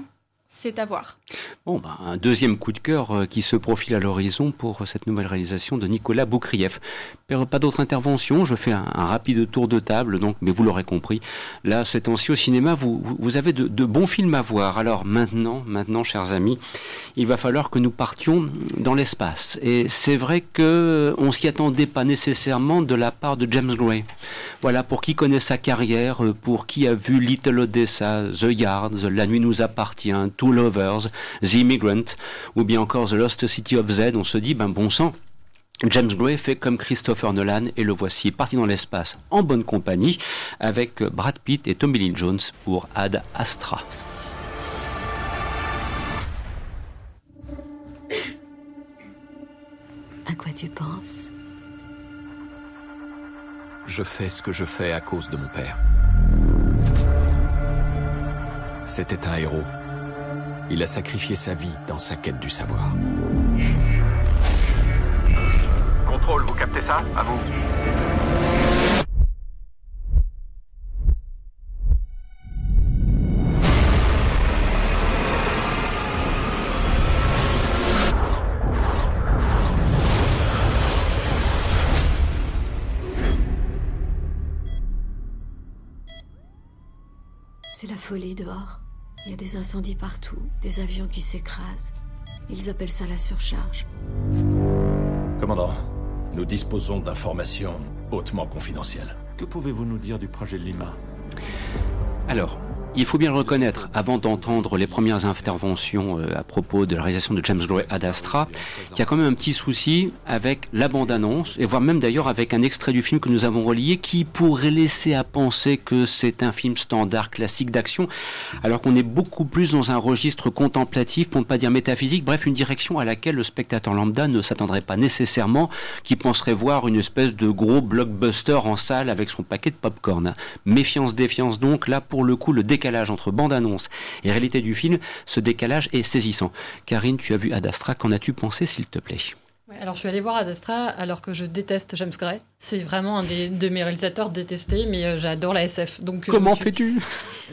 c'est à voir. Bon, ben, un deuxième coup de cœur euh, qui se profile à l'horizon pour cette nouvelle réalisation de Nicolas Boukrieff. Pas d'autres interventions, je fais un, rapide tour de table, donc, mais vous l'aurez compris, là, ces temps-ci au cinéma, vous, avez de, bons films à voir. Alors maintenant, maintenant, chers amis, il va falloir que nous partions dans l'espace. Et c'est vrai que on s'y attendait pas nécessairement de la part de James Gray. Voilà, pour qui connaît sa carrière, euh, pour qui a vu Little Odessa, The Yards, La Nuit nous appartient, Two Lovers, The Immigrant, ou bien encore The Lost City of Z, on se dit, ben bon sang, James Gray fait comme Christopher Nolan et le voici parti dans l'espace en bonne compagnie avec Brad Pitt et Tommy Lee Jones pour Ad Astra. À quoi tu penses? Je fais ce que je fais à cause de mon père. C'était un héros. Il a sacrifié sa vie dans sa quête du savoir. Contrôle, vous captez ça? À vous. C'est la folie dehors. Il y a des incendies partout, des avions qui s'écrasent. Ils appellent ça la surcharge. Commandant, nous disposons d'informations hautement confidentielles. Que pouvez-vous nous dire du projet Lima? Alors, il faut bien le reconnaître, avant d'entendre les premières interventions euh, à propos de la réalisation de James Gray ad Astra, qu'il y a quand même un petit souci avec la bande-annonce, et voire même d'ailleurs avec un extrait du film que nous avons relié, qui pourrait laisser à penser que c'est un film standard classique d'action, alors qu'on est beaucoup plus dans un registre contemplatif, pour ne pas dire métaphysique, bref, une direction à laquelle le spectateur lambda ne s'attendrait pas nécessairement, qui penserait voir une espèce de gros blockbuster en salle avec son paquet de popcorn. Méfiance, défiance donc, là pour le coup, le décalage décalage entre bande-annonce et réalité du film, ce décalage est saisissant. Karine, tu as vu Ad Astra, qu'en as-tu pensé s'il te plaît? Alors je suis allée voir Ad Astra alors que je déteste James Gray. C'est vraiment un des, de mes réalisateurs détestés, mais euh, j'adore la SF. Donc comment fais-tu?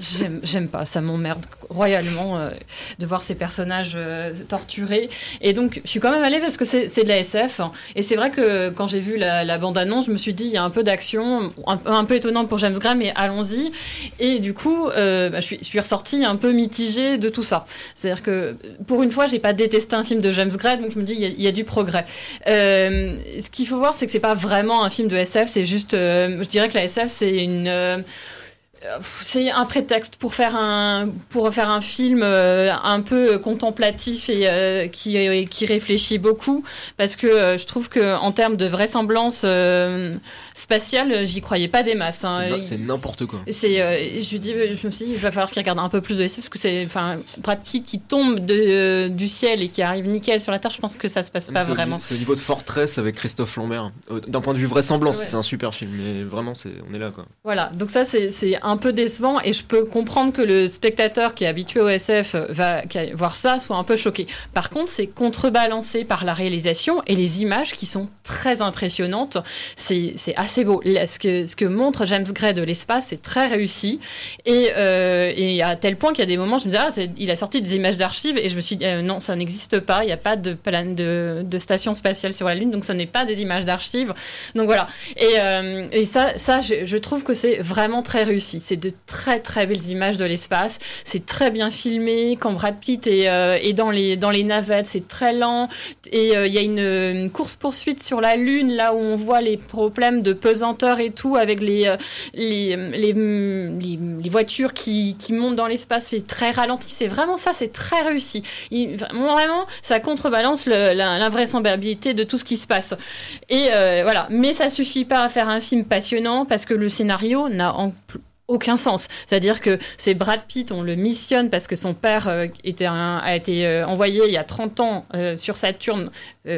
J'aime pas, ça m'emmerde royalement euh, de voir ces personnages euh, torturés. Et donc je suis quand même allée parce que c'est de la SF. Et c'est vrai que quand j'ai vu la, bande-annonce, je me suis dit il y a un peu d'action, un, un, peu étonnante pour James Gray, mais allons-y. Et du coup, bah, je, suis, je suis ressortie un peu mitigée de tout ça. C'est-à-dire que pour une fois, j'ai pas détesté un film de James Gray, donc je me dis il y, y, a du progrès. Euh, ce qu'il faut voir, c'est que c'est pas vraiment un film de SF, c'est juste, euh, je dirais que la SF, c'est une euh, c'est un prétexte pour faire un, pour faire un film un peu contemplatif et qui, qui réfléchit beaucoup, parce que je trouve qu'en termes de vraisemblance spatial, j'y croyais pas des masses. Hein. C'est n'importe quoi. C'est, euh, je, dis, je me suis dit, il va falloir qu'il regarde un peu plus de SF parce que c'est, enfin, Brad Pitt qui tombe de, euh, du ciel et qui arrive nickel sur la Terre. Je pense que ça se passe pas vraiment. C'est au niveau de Fortress avec Christophe Lambert. Euh, d'un point de vue vraisemblance, c'est un super film, mais vraiment, c'est, on est là quoi. Voilà, donc ça c'est un peu décevant et je peux comprendre que le spectateur qui est habitué au SF va voir ça soit un peu choqué. Par contre, c'est contrebalancé par la réalisation et les images qui sont très impressionnantes. C'est assez beau. Ce que, montre James Gray de l'espace est très réussi. Et, euh, à tel point qu'il y a des moments, je me dis, ah, il a sorti des images d'archives et je me suis dit, euh, non, ça n'existe pas. Il n'y a pas de, station spatiale sur la Lune, donc ce n'est pas des images d'archives. Donc voilà. Et, euh, ça, je, trouve que c'est vraiment très réussi. C'est de très très belles images de l'espace. C'est très bien filmé. Quand Brad Pitt est, dans, les, navettes, c'est très lent. Et il y a une, une course-poursuite sur la Lune, là où on voit les problèmes de pesanteur et tout, avec les, euh, les, les, les, les voitures qui, qui montent dans l'espace. C'est très ralenti. C'est vraiment ça, c'est très réussi. Il, vraiment, vraiment, ça contrebalance l'invraisemblabilité de tout ce qui se passe. Et euh, voilà. Mais ça suffit pas à faire un film passionnant parce que le scénario n'a en plus aucun sens. C'est-à-dire que c'est Brad Pitt, on le missionne parce que son père euh, était un- a été euh, envoyé il y a 30 ans euh, sur Saturne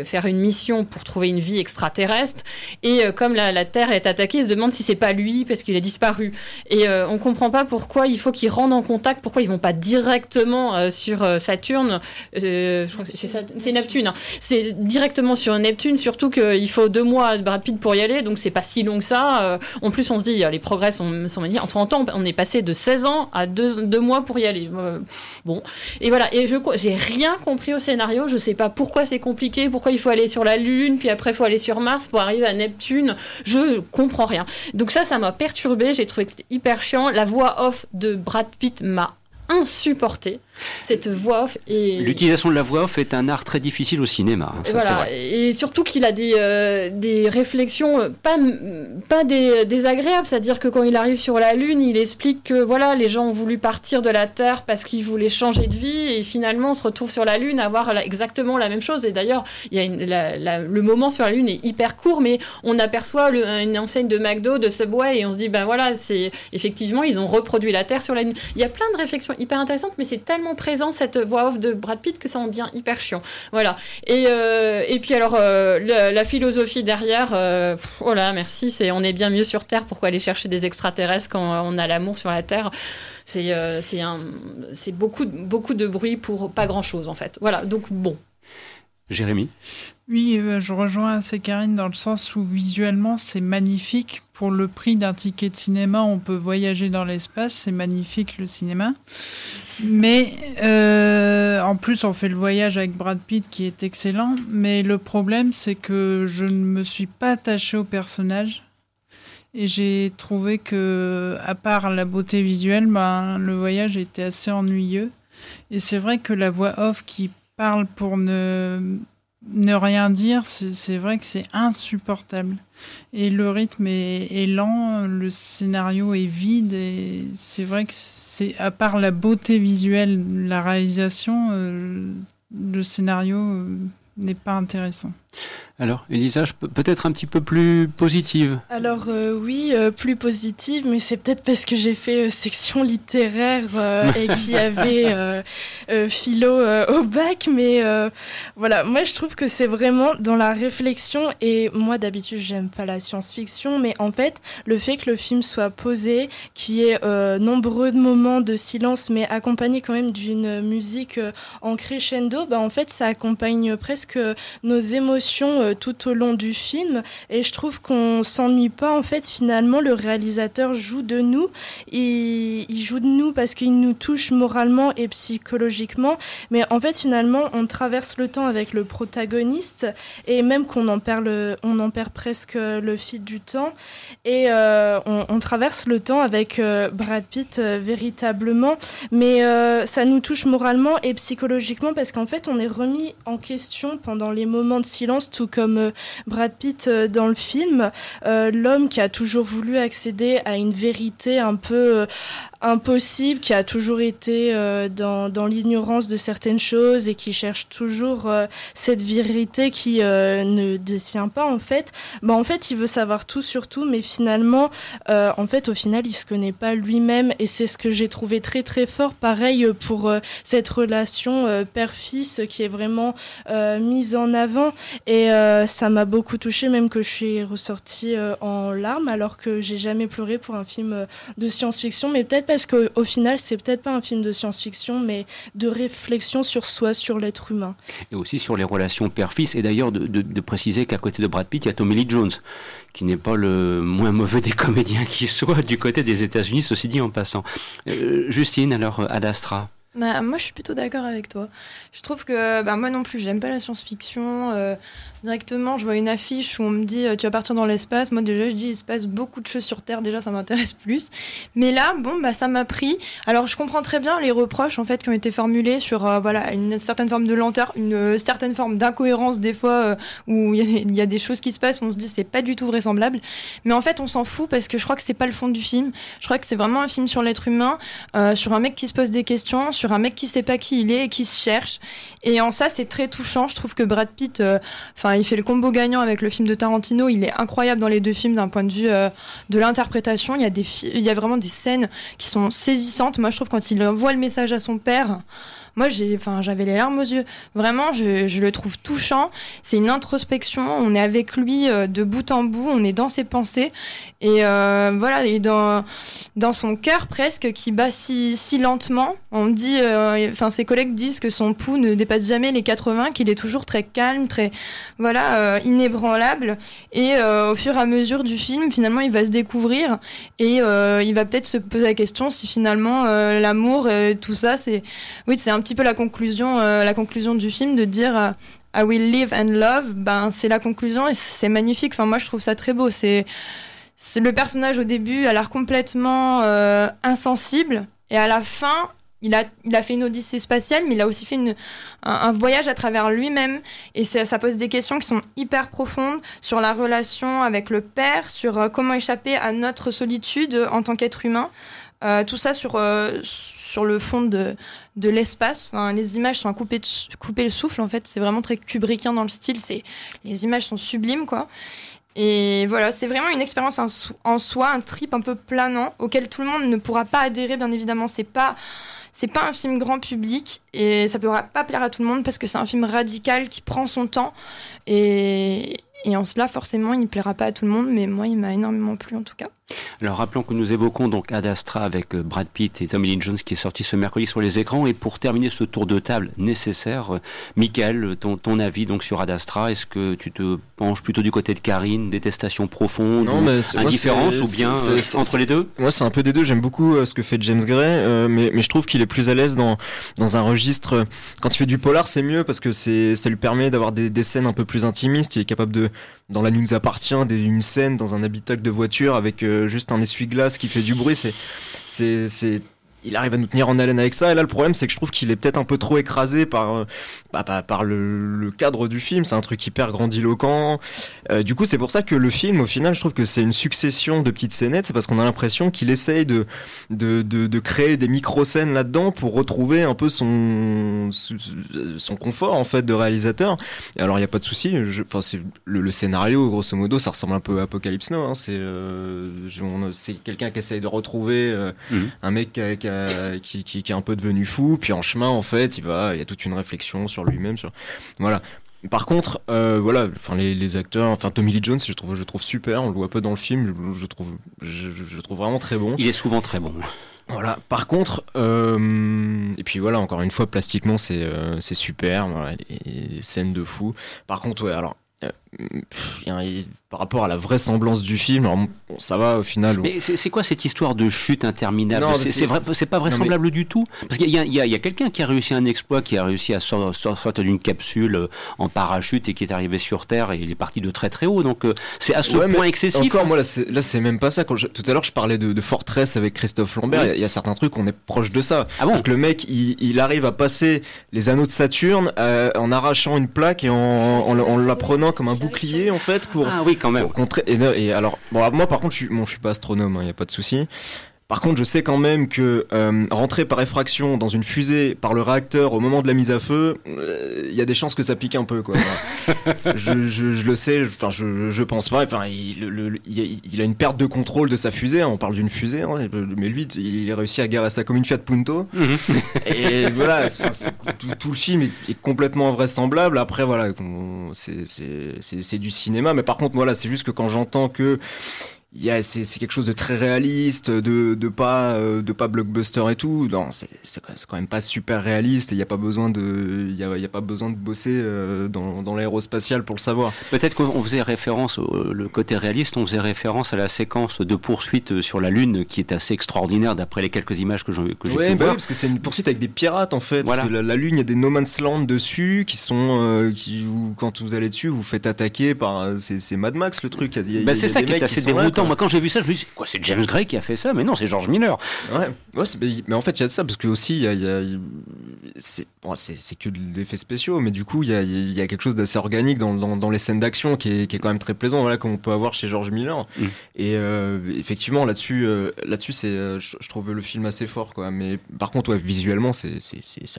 faire une mission pour trouver une vie extraterrestre. Et comme la, Terre est attaquée, il se demande si c'est pas lui parce qu'il a disparu. Et on comprend pas pourquoi il faut qu'ils rendent en contact, pourquoi ils vont pas directement sur Saturne. C'est Neptune. hein. C'est directement sur Neptune, surtout qu'il faut deux mois à Brad Pitt pour y aller, donc c'est pas si long que ça. En plus, on se dit, les progrès sont, sont magnifiques. 30 ans, on est passé de 16 ans à deux, deux mois pour y aller. Euh, bon. Et voilà. Et je j'ai rien compris au scénario. Je sais pas pourquoi c'est compliqué, pourquoi il faut aller sur la Lune, puis après il faut aller sur Mars pour arriver à Neptune. Je comprends rien. Donc ça, ça m'a perturbé. J'ai trouvé que c'était hyper chiant. La voix off de Brad Pitt m'a insupporté. Cette voix off et L'utilisation de la voix off est un art très difficile au cinéma. hein, et ça, c'est voilà. vrai. Et surtout qu'il a des, euh, des réflexions pas, pas des, désagréables. C'est-à-dire que quand il arrive sur la Lune, il explique que voilà, les gens ont voulu partir de la Terre parce qu'ils voulaient changer de vie. Et finalement, on se retrouve sur la Lune à voir exactement la même chose. Et d'ailleurs, il y a une- la- la- le moment sur la Lune est hyper court, mais on aperçoit le- une enseigne de McDo, de Subway, et on se dit, ben voilà, c'est effectivement, ils ont reproduit la Terre sur la Lune. Il y a plein de réflexions hyper intéressantes, mais c'est tellement présent cette voix off de Brad Pitt que ça en devient hyper chiant. Voilà. Et, euh, et puis alors, euh, la philosophie derrière, euh, oh merci, c'est on est bien mieux sur Terre, pourquoi aller chercher des extraterrestres quand on a l'amour sur la Terre? C'est euh, c'est beaucoup, beaucoup de bruit pour pas grand-chose en fait. Voilà, donc bon. Jérémy? Oui, euh, je rejoins assez Karine dans le sens où visuellement c'est magnifique. Pour le prix d'un ticket de cinéma, on peut voyager dans l'espace, c'est magnifique le cinéma. Mais euh, en plus, on fait le voyage avec Brad Pitt qui est excellent. Mais le problème, c'est que je ne me suis pas attachée au personnage. Et j'ai trouvé que, à part la beauté visuelle, ben, le voyage était assez ennuyeux. Et c'est vrai que la voix off qui parle pour ne, ne rien dire, c'est vrai que c'est insupportable. Et le rythme est, est lent, le scénario est vide, et c'est vrai que c'est, à part la beauté visuelle, la réalisation, euh, le scénario euh, n'est pas intéressant. Alors, Elisa, peut-être un petit peu plus positive. Alors euh, oui, euh, plus positive, mais c'est peut-être parce que j'ai fait euh, section littéraire et qu'il y avait philo au bac, mais voilà, moi je trouve que c'est vraiment dans la réflexion et moi d'habitude j'aime pas la science-fiction, mais en fait le fait que le film soit posé, qu'il y ait nombreux moments de silence, mais accompagné quand même d'une musique en crescendo, bah en fait ça accompagne presque nos émotions euh, tout au long du film. Et je trouve qu'on s'ennuie pas en fait finalement le réalisateur joue de nous. Il, il joue de nous parce qu'il nous touche moralement et psychologiquement. Mais en fait finalement on traverse le temps avec le protagoniste et même qu'on en perd le, on en perd presque le fil du temps. Et euh, on, traverse le temps avec euh, Brad Pitt véritablement. Mais ça nous touche moralement et psychologiquement parce qu'en fait on est remis en question pendant les moments de silence tout comme euh, Brad Pitt euh, dans le film. Euh, l'homme qui a toujours voulu accéder à une vérité un peu impossible, qui a toujours été euh, dans, dans l'ignorance de certaines choses et qui cherche toujours euh, cette vérité qui euh, ne détient pas en fait. Bah, en fait, il veut savoir tout sur tout, mais finalement, en fait, au final, il se connaît pas lui-même et c'est ce que j'ai trouvé très très fort. Pareil pour cette relation père-fils qui est vraiment mise en avant et ça m'a beaucoup touchée, même que je suis ressortie en larmes alors que j'ai jamais pleuré pour un film de science-fiction, mais peut-être parce qu'au au final, c'est peut-être pas un film de science-fiction, mais de réflexion sur soi, sur l'être humain. Et aussi sur les relations père-fils. Et d'ailleurs, de, de- de préciser qu'à côté de Brad Pitt, il y a Tommy Lee Jones, qui n'est pas le moins mauvais des comédiens qui soit du côté des États-Unis, ceci dit en passant. Euh, Justine, alors, euh, Ad Astra. Bah, moi, je suis plutôt d'accord avec toi. Je trouve que bah, moi non plus, j'aime pas la science-fiction. Euh, directement, je vois une affiche où on me dit euh, tu vas partir dans l'espace. Moi, déjà, je dis il se passe beaucoup de choses sur Terre. Déjà, ça m'intéresse plus. Mais là, bon, bah, ça m'a pris. Alors, je comprends très bien les reproches en fait qui ont été formulés sur euh, voilà une certaine forme de lenteur, une certaine forme d'incohérence des fois où il y, a des choses qui se passent où on se dit c'est pas du tout vraisemblable. Mais en fait, on s'en fout parce que je crois que c'est pas le fond du film. Je crois que c'est vraiment un film sur l'être humain, sur un mec qui se pose des questions, sur un mec qui sait pas qui il est et qui se cherche. Et en ça, c'est très touchant. Je trouve que Brad Pitt, euh, il fait le combo gagnant avec le film de Tarantino. Il est incroyable dans les deux films d'un point de vue euh, de l'interprétation. Il y a il y a vraiment des scènes qui sont saisissantes. Moi, je trouve quand il envoie le message à son père moi j'ai enfin j'avais les larmes aux yeux. Vraiment je, le trouve touchant. C'est une introspection. On est avec lui euh, de bout en bout. On est dans ses pensées. Et euh, voilà et dans dans son cœur presque qui bat si, si lentement on dit euh, enfin ses collègues disent que son pouls ne dépasse jamais les 80 qu'il est toujours très calme très voilà inébranlable. Et au fur et à mesure du film finalement il va se découvrir. Et il va peut-être se poser la question si finalement l'amour tout ça c'est oui c'est un petit peu la conclusion, euh, la conclusion du film de dire euh, I will live and love. Ben c'est la conclusion et c'est magnifique. Enfin moi je trouve ça très beau. C'est le personnage au début a l'air complètement euh, insensible et à la fin il a, il a fait une odyssée spatiale, mais il a aussi fait une, un, voyage à travers lui-même. Et ça, pose des questions qui sont hyper profondes sur la relation avec le père, sur comment échapper à notre solitude en tant qu'être humain. tout ça sur, sur le fond de, de l'espace. Enfin, les images sont à couper, le souffle, en fait. C'est vraiment très kubrickien dans le style. C'est, les images sont sublimes, quoi. Et voilà, c'est vraiment une expérience en, soi, un trip un peu planant, auquel tout le monde ne pourra pas adhérer, bien évidemment. C'est pas. C'est pas un film grand public et ça pourra pas plaire à tout le monde parce que c'est un film radical qui prend son temps et, et en cela, forcément, il ne plaira pas à tout le monde, mais moi, il m'a énormément plu en tout cas. Alors rappelons que nous évoquons donc Ad Astra avec euh, Brad Pitt et Tommy Lee Jones qui est sorti ce mercredi sur les écrans. Et pour terminer ce tour de table nécessaire, euh, Michael, ton, ton avis donc sur Ad Astra, est-ce que tu te penches plutôt du côté de Karine, détestation profonde, non, mais indifférence ou bien euh, entre les deux? Moi c'est un peu des deux, j'aime beaucoup ce que fait James Gray, mais, mais, je trouve qu'il est plus à l'aise dans, dans un registre... Quand il fait du polar c'est mieux parce que ça lui permet d'avoir des, des scènes un peu plus intimistes, il est capable de, dans La nuit nous appartient, une scène dans un habitacle de voiture avec juste un essuie-glace qui fait du bruit, c'est, c'est, il arrive à nous tenir en haleine avec ça. Et là, le problème, c'est que je trouve qu'il est peut-être un peu trop écrasé par, euh, bah, par, le, cadre du film. C'est un truc hyper grandiloquent. Euh, du coup, c'est pour ça que le film, au final, je trouve que c'est une succession de petites scénettes. C'est parce qu'on a l'impression qu'il essaye de, de, de, créer des micro-scènes là-dedans pour retrouver un peu son, son confort, en fait, de réalisateur. Et alors, il n'y a pas de souci. Enfin, c'est le, scénario, grosso modo, ça ressemble un peu à Apocalypse Now. Hein. C'est, euh, c'est quelqu'un qui essaye de retrouver mhm. un mec qui a euh, qui, qui, est un peu devenu fou, puis en chemin en fait, il va, il y a toute une réflexion sur lui-même, sur voilà. Par contre, euh, voilà, enfin les, les, acteurs, enfin Tommy Lee Jones, je trouve, je trouve super. On le voit peu dans le film, je, trouve, je, trouve vraiment très bon. Il est souvent très bon. Voilà. Par contre, euh, et puis voilà, encore une fois, plastiquement, c'est c'est super. Voilà, les, scènes de fou. Par contre, ouais, alors par rapport à la vraisemblance du film, alors, ça va au final. Mais c'est quoi cette histoire de chute interminable C'est vrai, pas vraisemblable du tout. Parce qu'il y a, quelqu'un qui a réussi un exploit, qui a réussi à sortir d'une capsule euh, en parachute et qui est arrivé sur Terre et il est parti de très très haut. Donc euh, c'est à ce point excessif. Encore, moi là, c'est même pas ça. Quand tout à l'heure, je parlais de, de Fortress avec Christophe Lambert. Il y, a certains trucs, on est proche de ça. Ah bon Donc le mec, il, arrive à passer les anneaux de Saturne euh, en arrachant une plaque et en, en la prenant comme un bouclier en fait pour. Ah oui, même. contrer. Et, alors, bon, moi par contre, je suis, bon, je suis pas astronome, il hein, n'y a pas de souci. Par contre, je sais quand même que euh, rentrer par effraction dans une fusée par le réacteur au moment de la mise à feu, il euh, y a des chances que ça pique un peu. Quoi. je, je, je, le sais, enfin, je, je pense pas. Enfin, il, il, a une perte de contrôle de sa fusée. Hein, on parle d'une fusée, hein, mais lui, il a réussi à garer ça comme une Fiat Punto. Mhm. et voilà, tout, tout, le film est, complètement invraisemblable. Après, voilà, c'est du cinéma. Mais par contre, voilà, c'est juste que quand j'entends que il y a c'est c'est quelque chose de très réaliste de de pas euh, de pas blockbuster et tout non c'est c'est quand même- pas super réaliste il y a pas besoin de il y a, il y a pas besoin de bosser euh, dans dans l'aérospatial pour le savoir Peut-être qu'on faisait référence au le côté réaliste, on faisait référence à la séquence de poursuite euh, sur la Lune qui est assez extraordinaire d'après les quelques images que j'ai que j'ai Ouais, pu bah oui, voir. parce que c'est une poursuite avec des pirates en fait. Voilà. Parce que la, la lune, il y a des no man's land dessus qui sont, euh, qui, où, quand vous allez dessus, vous faites attaquer par. euh, C'est c'est Mad Max le truc. Bah, c'est ça qui est assez déroutant. Moi, quand j'ai vu ça, je me suis dit, quoi, c'est James Gray qui a fait ça? Mais non, c'est George Miller. Ouais, mais, en fait, il y a de ça parce que aussi, y a, y a- c'est bon, que de l'effet spéciaux, mais du coup, il y a, y a quelque chose d'assez organique dans, dans, dans les scènes d'action qui est, qui est quand même très plaisant, voilà, comme on peut avoir chez George Miller. Mm. Et euh, effectivement, là-dessus, euh, là-dessus, c'est, euh, je, trouve le film assez fort, quoi. Mais par contre, ouais, visuellement, c'est,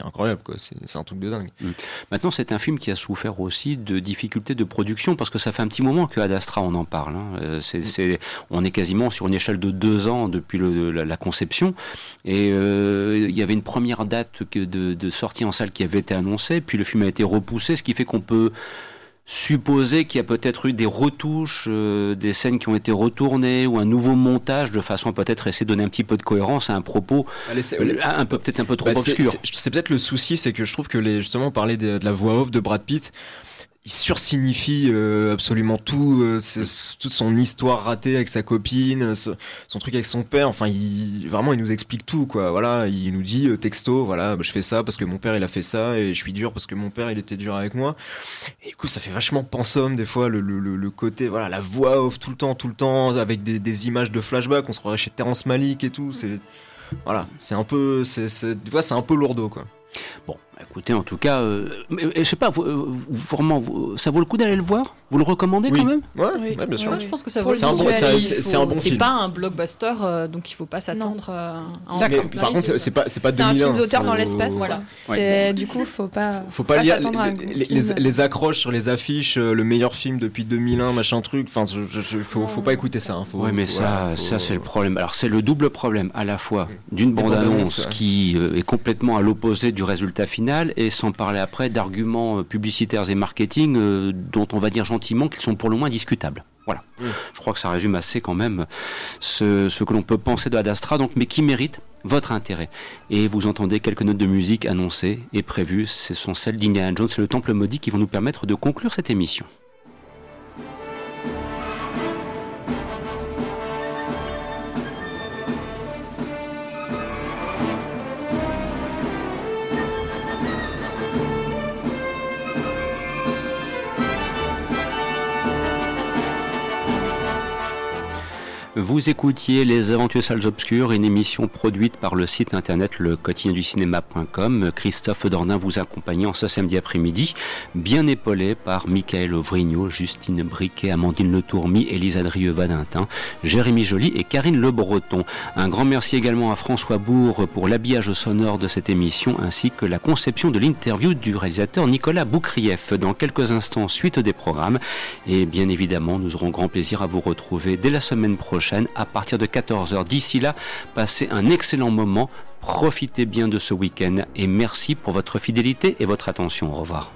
incroyable, quoi. C'est, un truc de dingue. Mm. Maintenant, c'est un film qui a souffert aussi de difficultés de production parce que ça fait un petit moment que Ad Astra on en parle. hein. C'est- c'est- on est quasiment sur une échelle de deux ans depuis le- la, la conception. Et euh, il y avait une première date que de, de sortie en salle qui avait été annoncée, puis le film a été repoussé, ce qui fait qu'on peut supposer qu'il y a peut-être eu des retouches, euh, des scènes qui ont été retournées ou un nouveau montage de façon à peut-être essayer de donner un petit peu de cohérence à un propos Allez, euh, un peu peut-être un peu trop Bah, obscur. c'est- C'est peut-être le souci, c'est que je trouve que les, justement, parler de, de la voix off de Brad Pitt, il sursignifie euh, absolument tout, euh, toute son histoire ratée avec sa copine, euh, son truc avec son père. Enfin, il, vraiment, il nous explique tout, quoi. Voilà, il nous dit euh, texto, voilà, bah, je fais ça parce que mon père il a fait ça et je suis dur parce que mon père il était dur avec moi. Et du coup, ça fait vachement pensum des fois le, le, le- côté, voilà, la voix off tout le temps, tout le temps, avec des, des images de flashback. On se croirait chez Terrence Malick et tout. C'est voilà, c'est un peu, c'est, c'est, c'est un peu lourdeau, quoi. Bon, écoutez, en tout cas, euh, je sais pas, vous, euh, vous- vraiment, vous- ça vaut le coup d'aller le voir? Vous le recommandez Oui. quand même? Ouais, ouais, bien sûr. Ouais, je pense que ça vaut le coup. c'est un bon- Il c'est- un bon film. pas un blockbuster, euh, donc il faut pas s'attendre euh, à plein mais par contre, c'est pas, c'est pas C'est un 2001, film d'auteur dans l'espace, Voilà. C'est du coup, faut pas. Faut pas lire à un les, les, film. les- accroches sur les affiches, euh, le meilleur film depuis 2001, machin truc. Enfin, je- faut, faut pas écouter ça. hein. Faut, Oui, mais ça, ça c'est le problème. Alors c'est le double problème à la fois d'une bande-annonce ouais. qui est complètement à l'opposé du résultat final, et sans parler après d'arguments euh, publicitaires et marketing euh, dont on va dire gentiment qu'ils sont pour le moins discutables. Voilà. Je crois que ça résume assez quand même ce, ce que l'on peut penser de Ad Astra, donc, mais qui mérite votre intérêt. Et vous entendez quelques notes de musique annoncées et prévues. Ce sont celles d'Indiana Jones et le Temple Maudit qui vont nous permettre de conclure cette émission. Vous écoutiez Les Aventures Salles Obscures, une émission produite par le site internet le du cinéma.com. Christophe Dornin vous accompagnant ce samedi après-midi, bien épaulé par Michael Ovrigno, Justine Briquet, Amandine Le Tourmi, Elisa Drieux-Vadintin, Jérémy Joly et Karine Le Breton. Un grand merci également à François Bourg pour l'habillage sonore de cette émission ainsi que la conception de l'interview du réalisateur Nicolas Boukrieff. Dans quelques instants, suite des programmes. Et bien évidemment, nous aurons grand plaisir à vous retrouver dès la semaine à partir de 14h. D'ici là, passez un excellent moment. Profitez bien de ce week-end et merci pour votre fidélité et votre attention. Au revoir.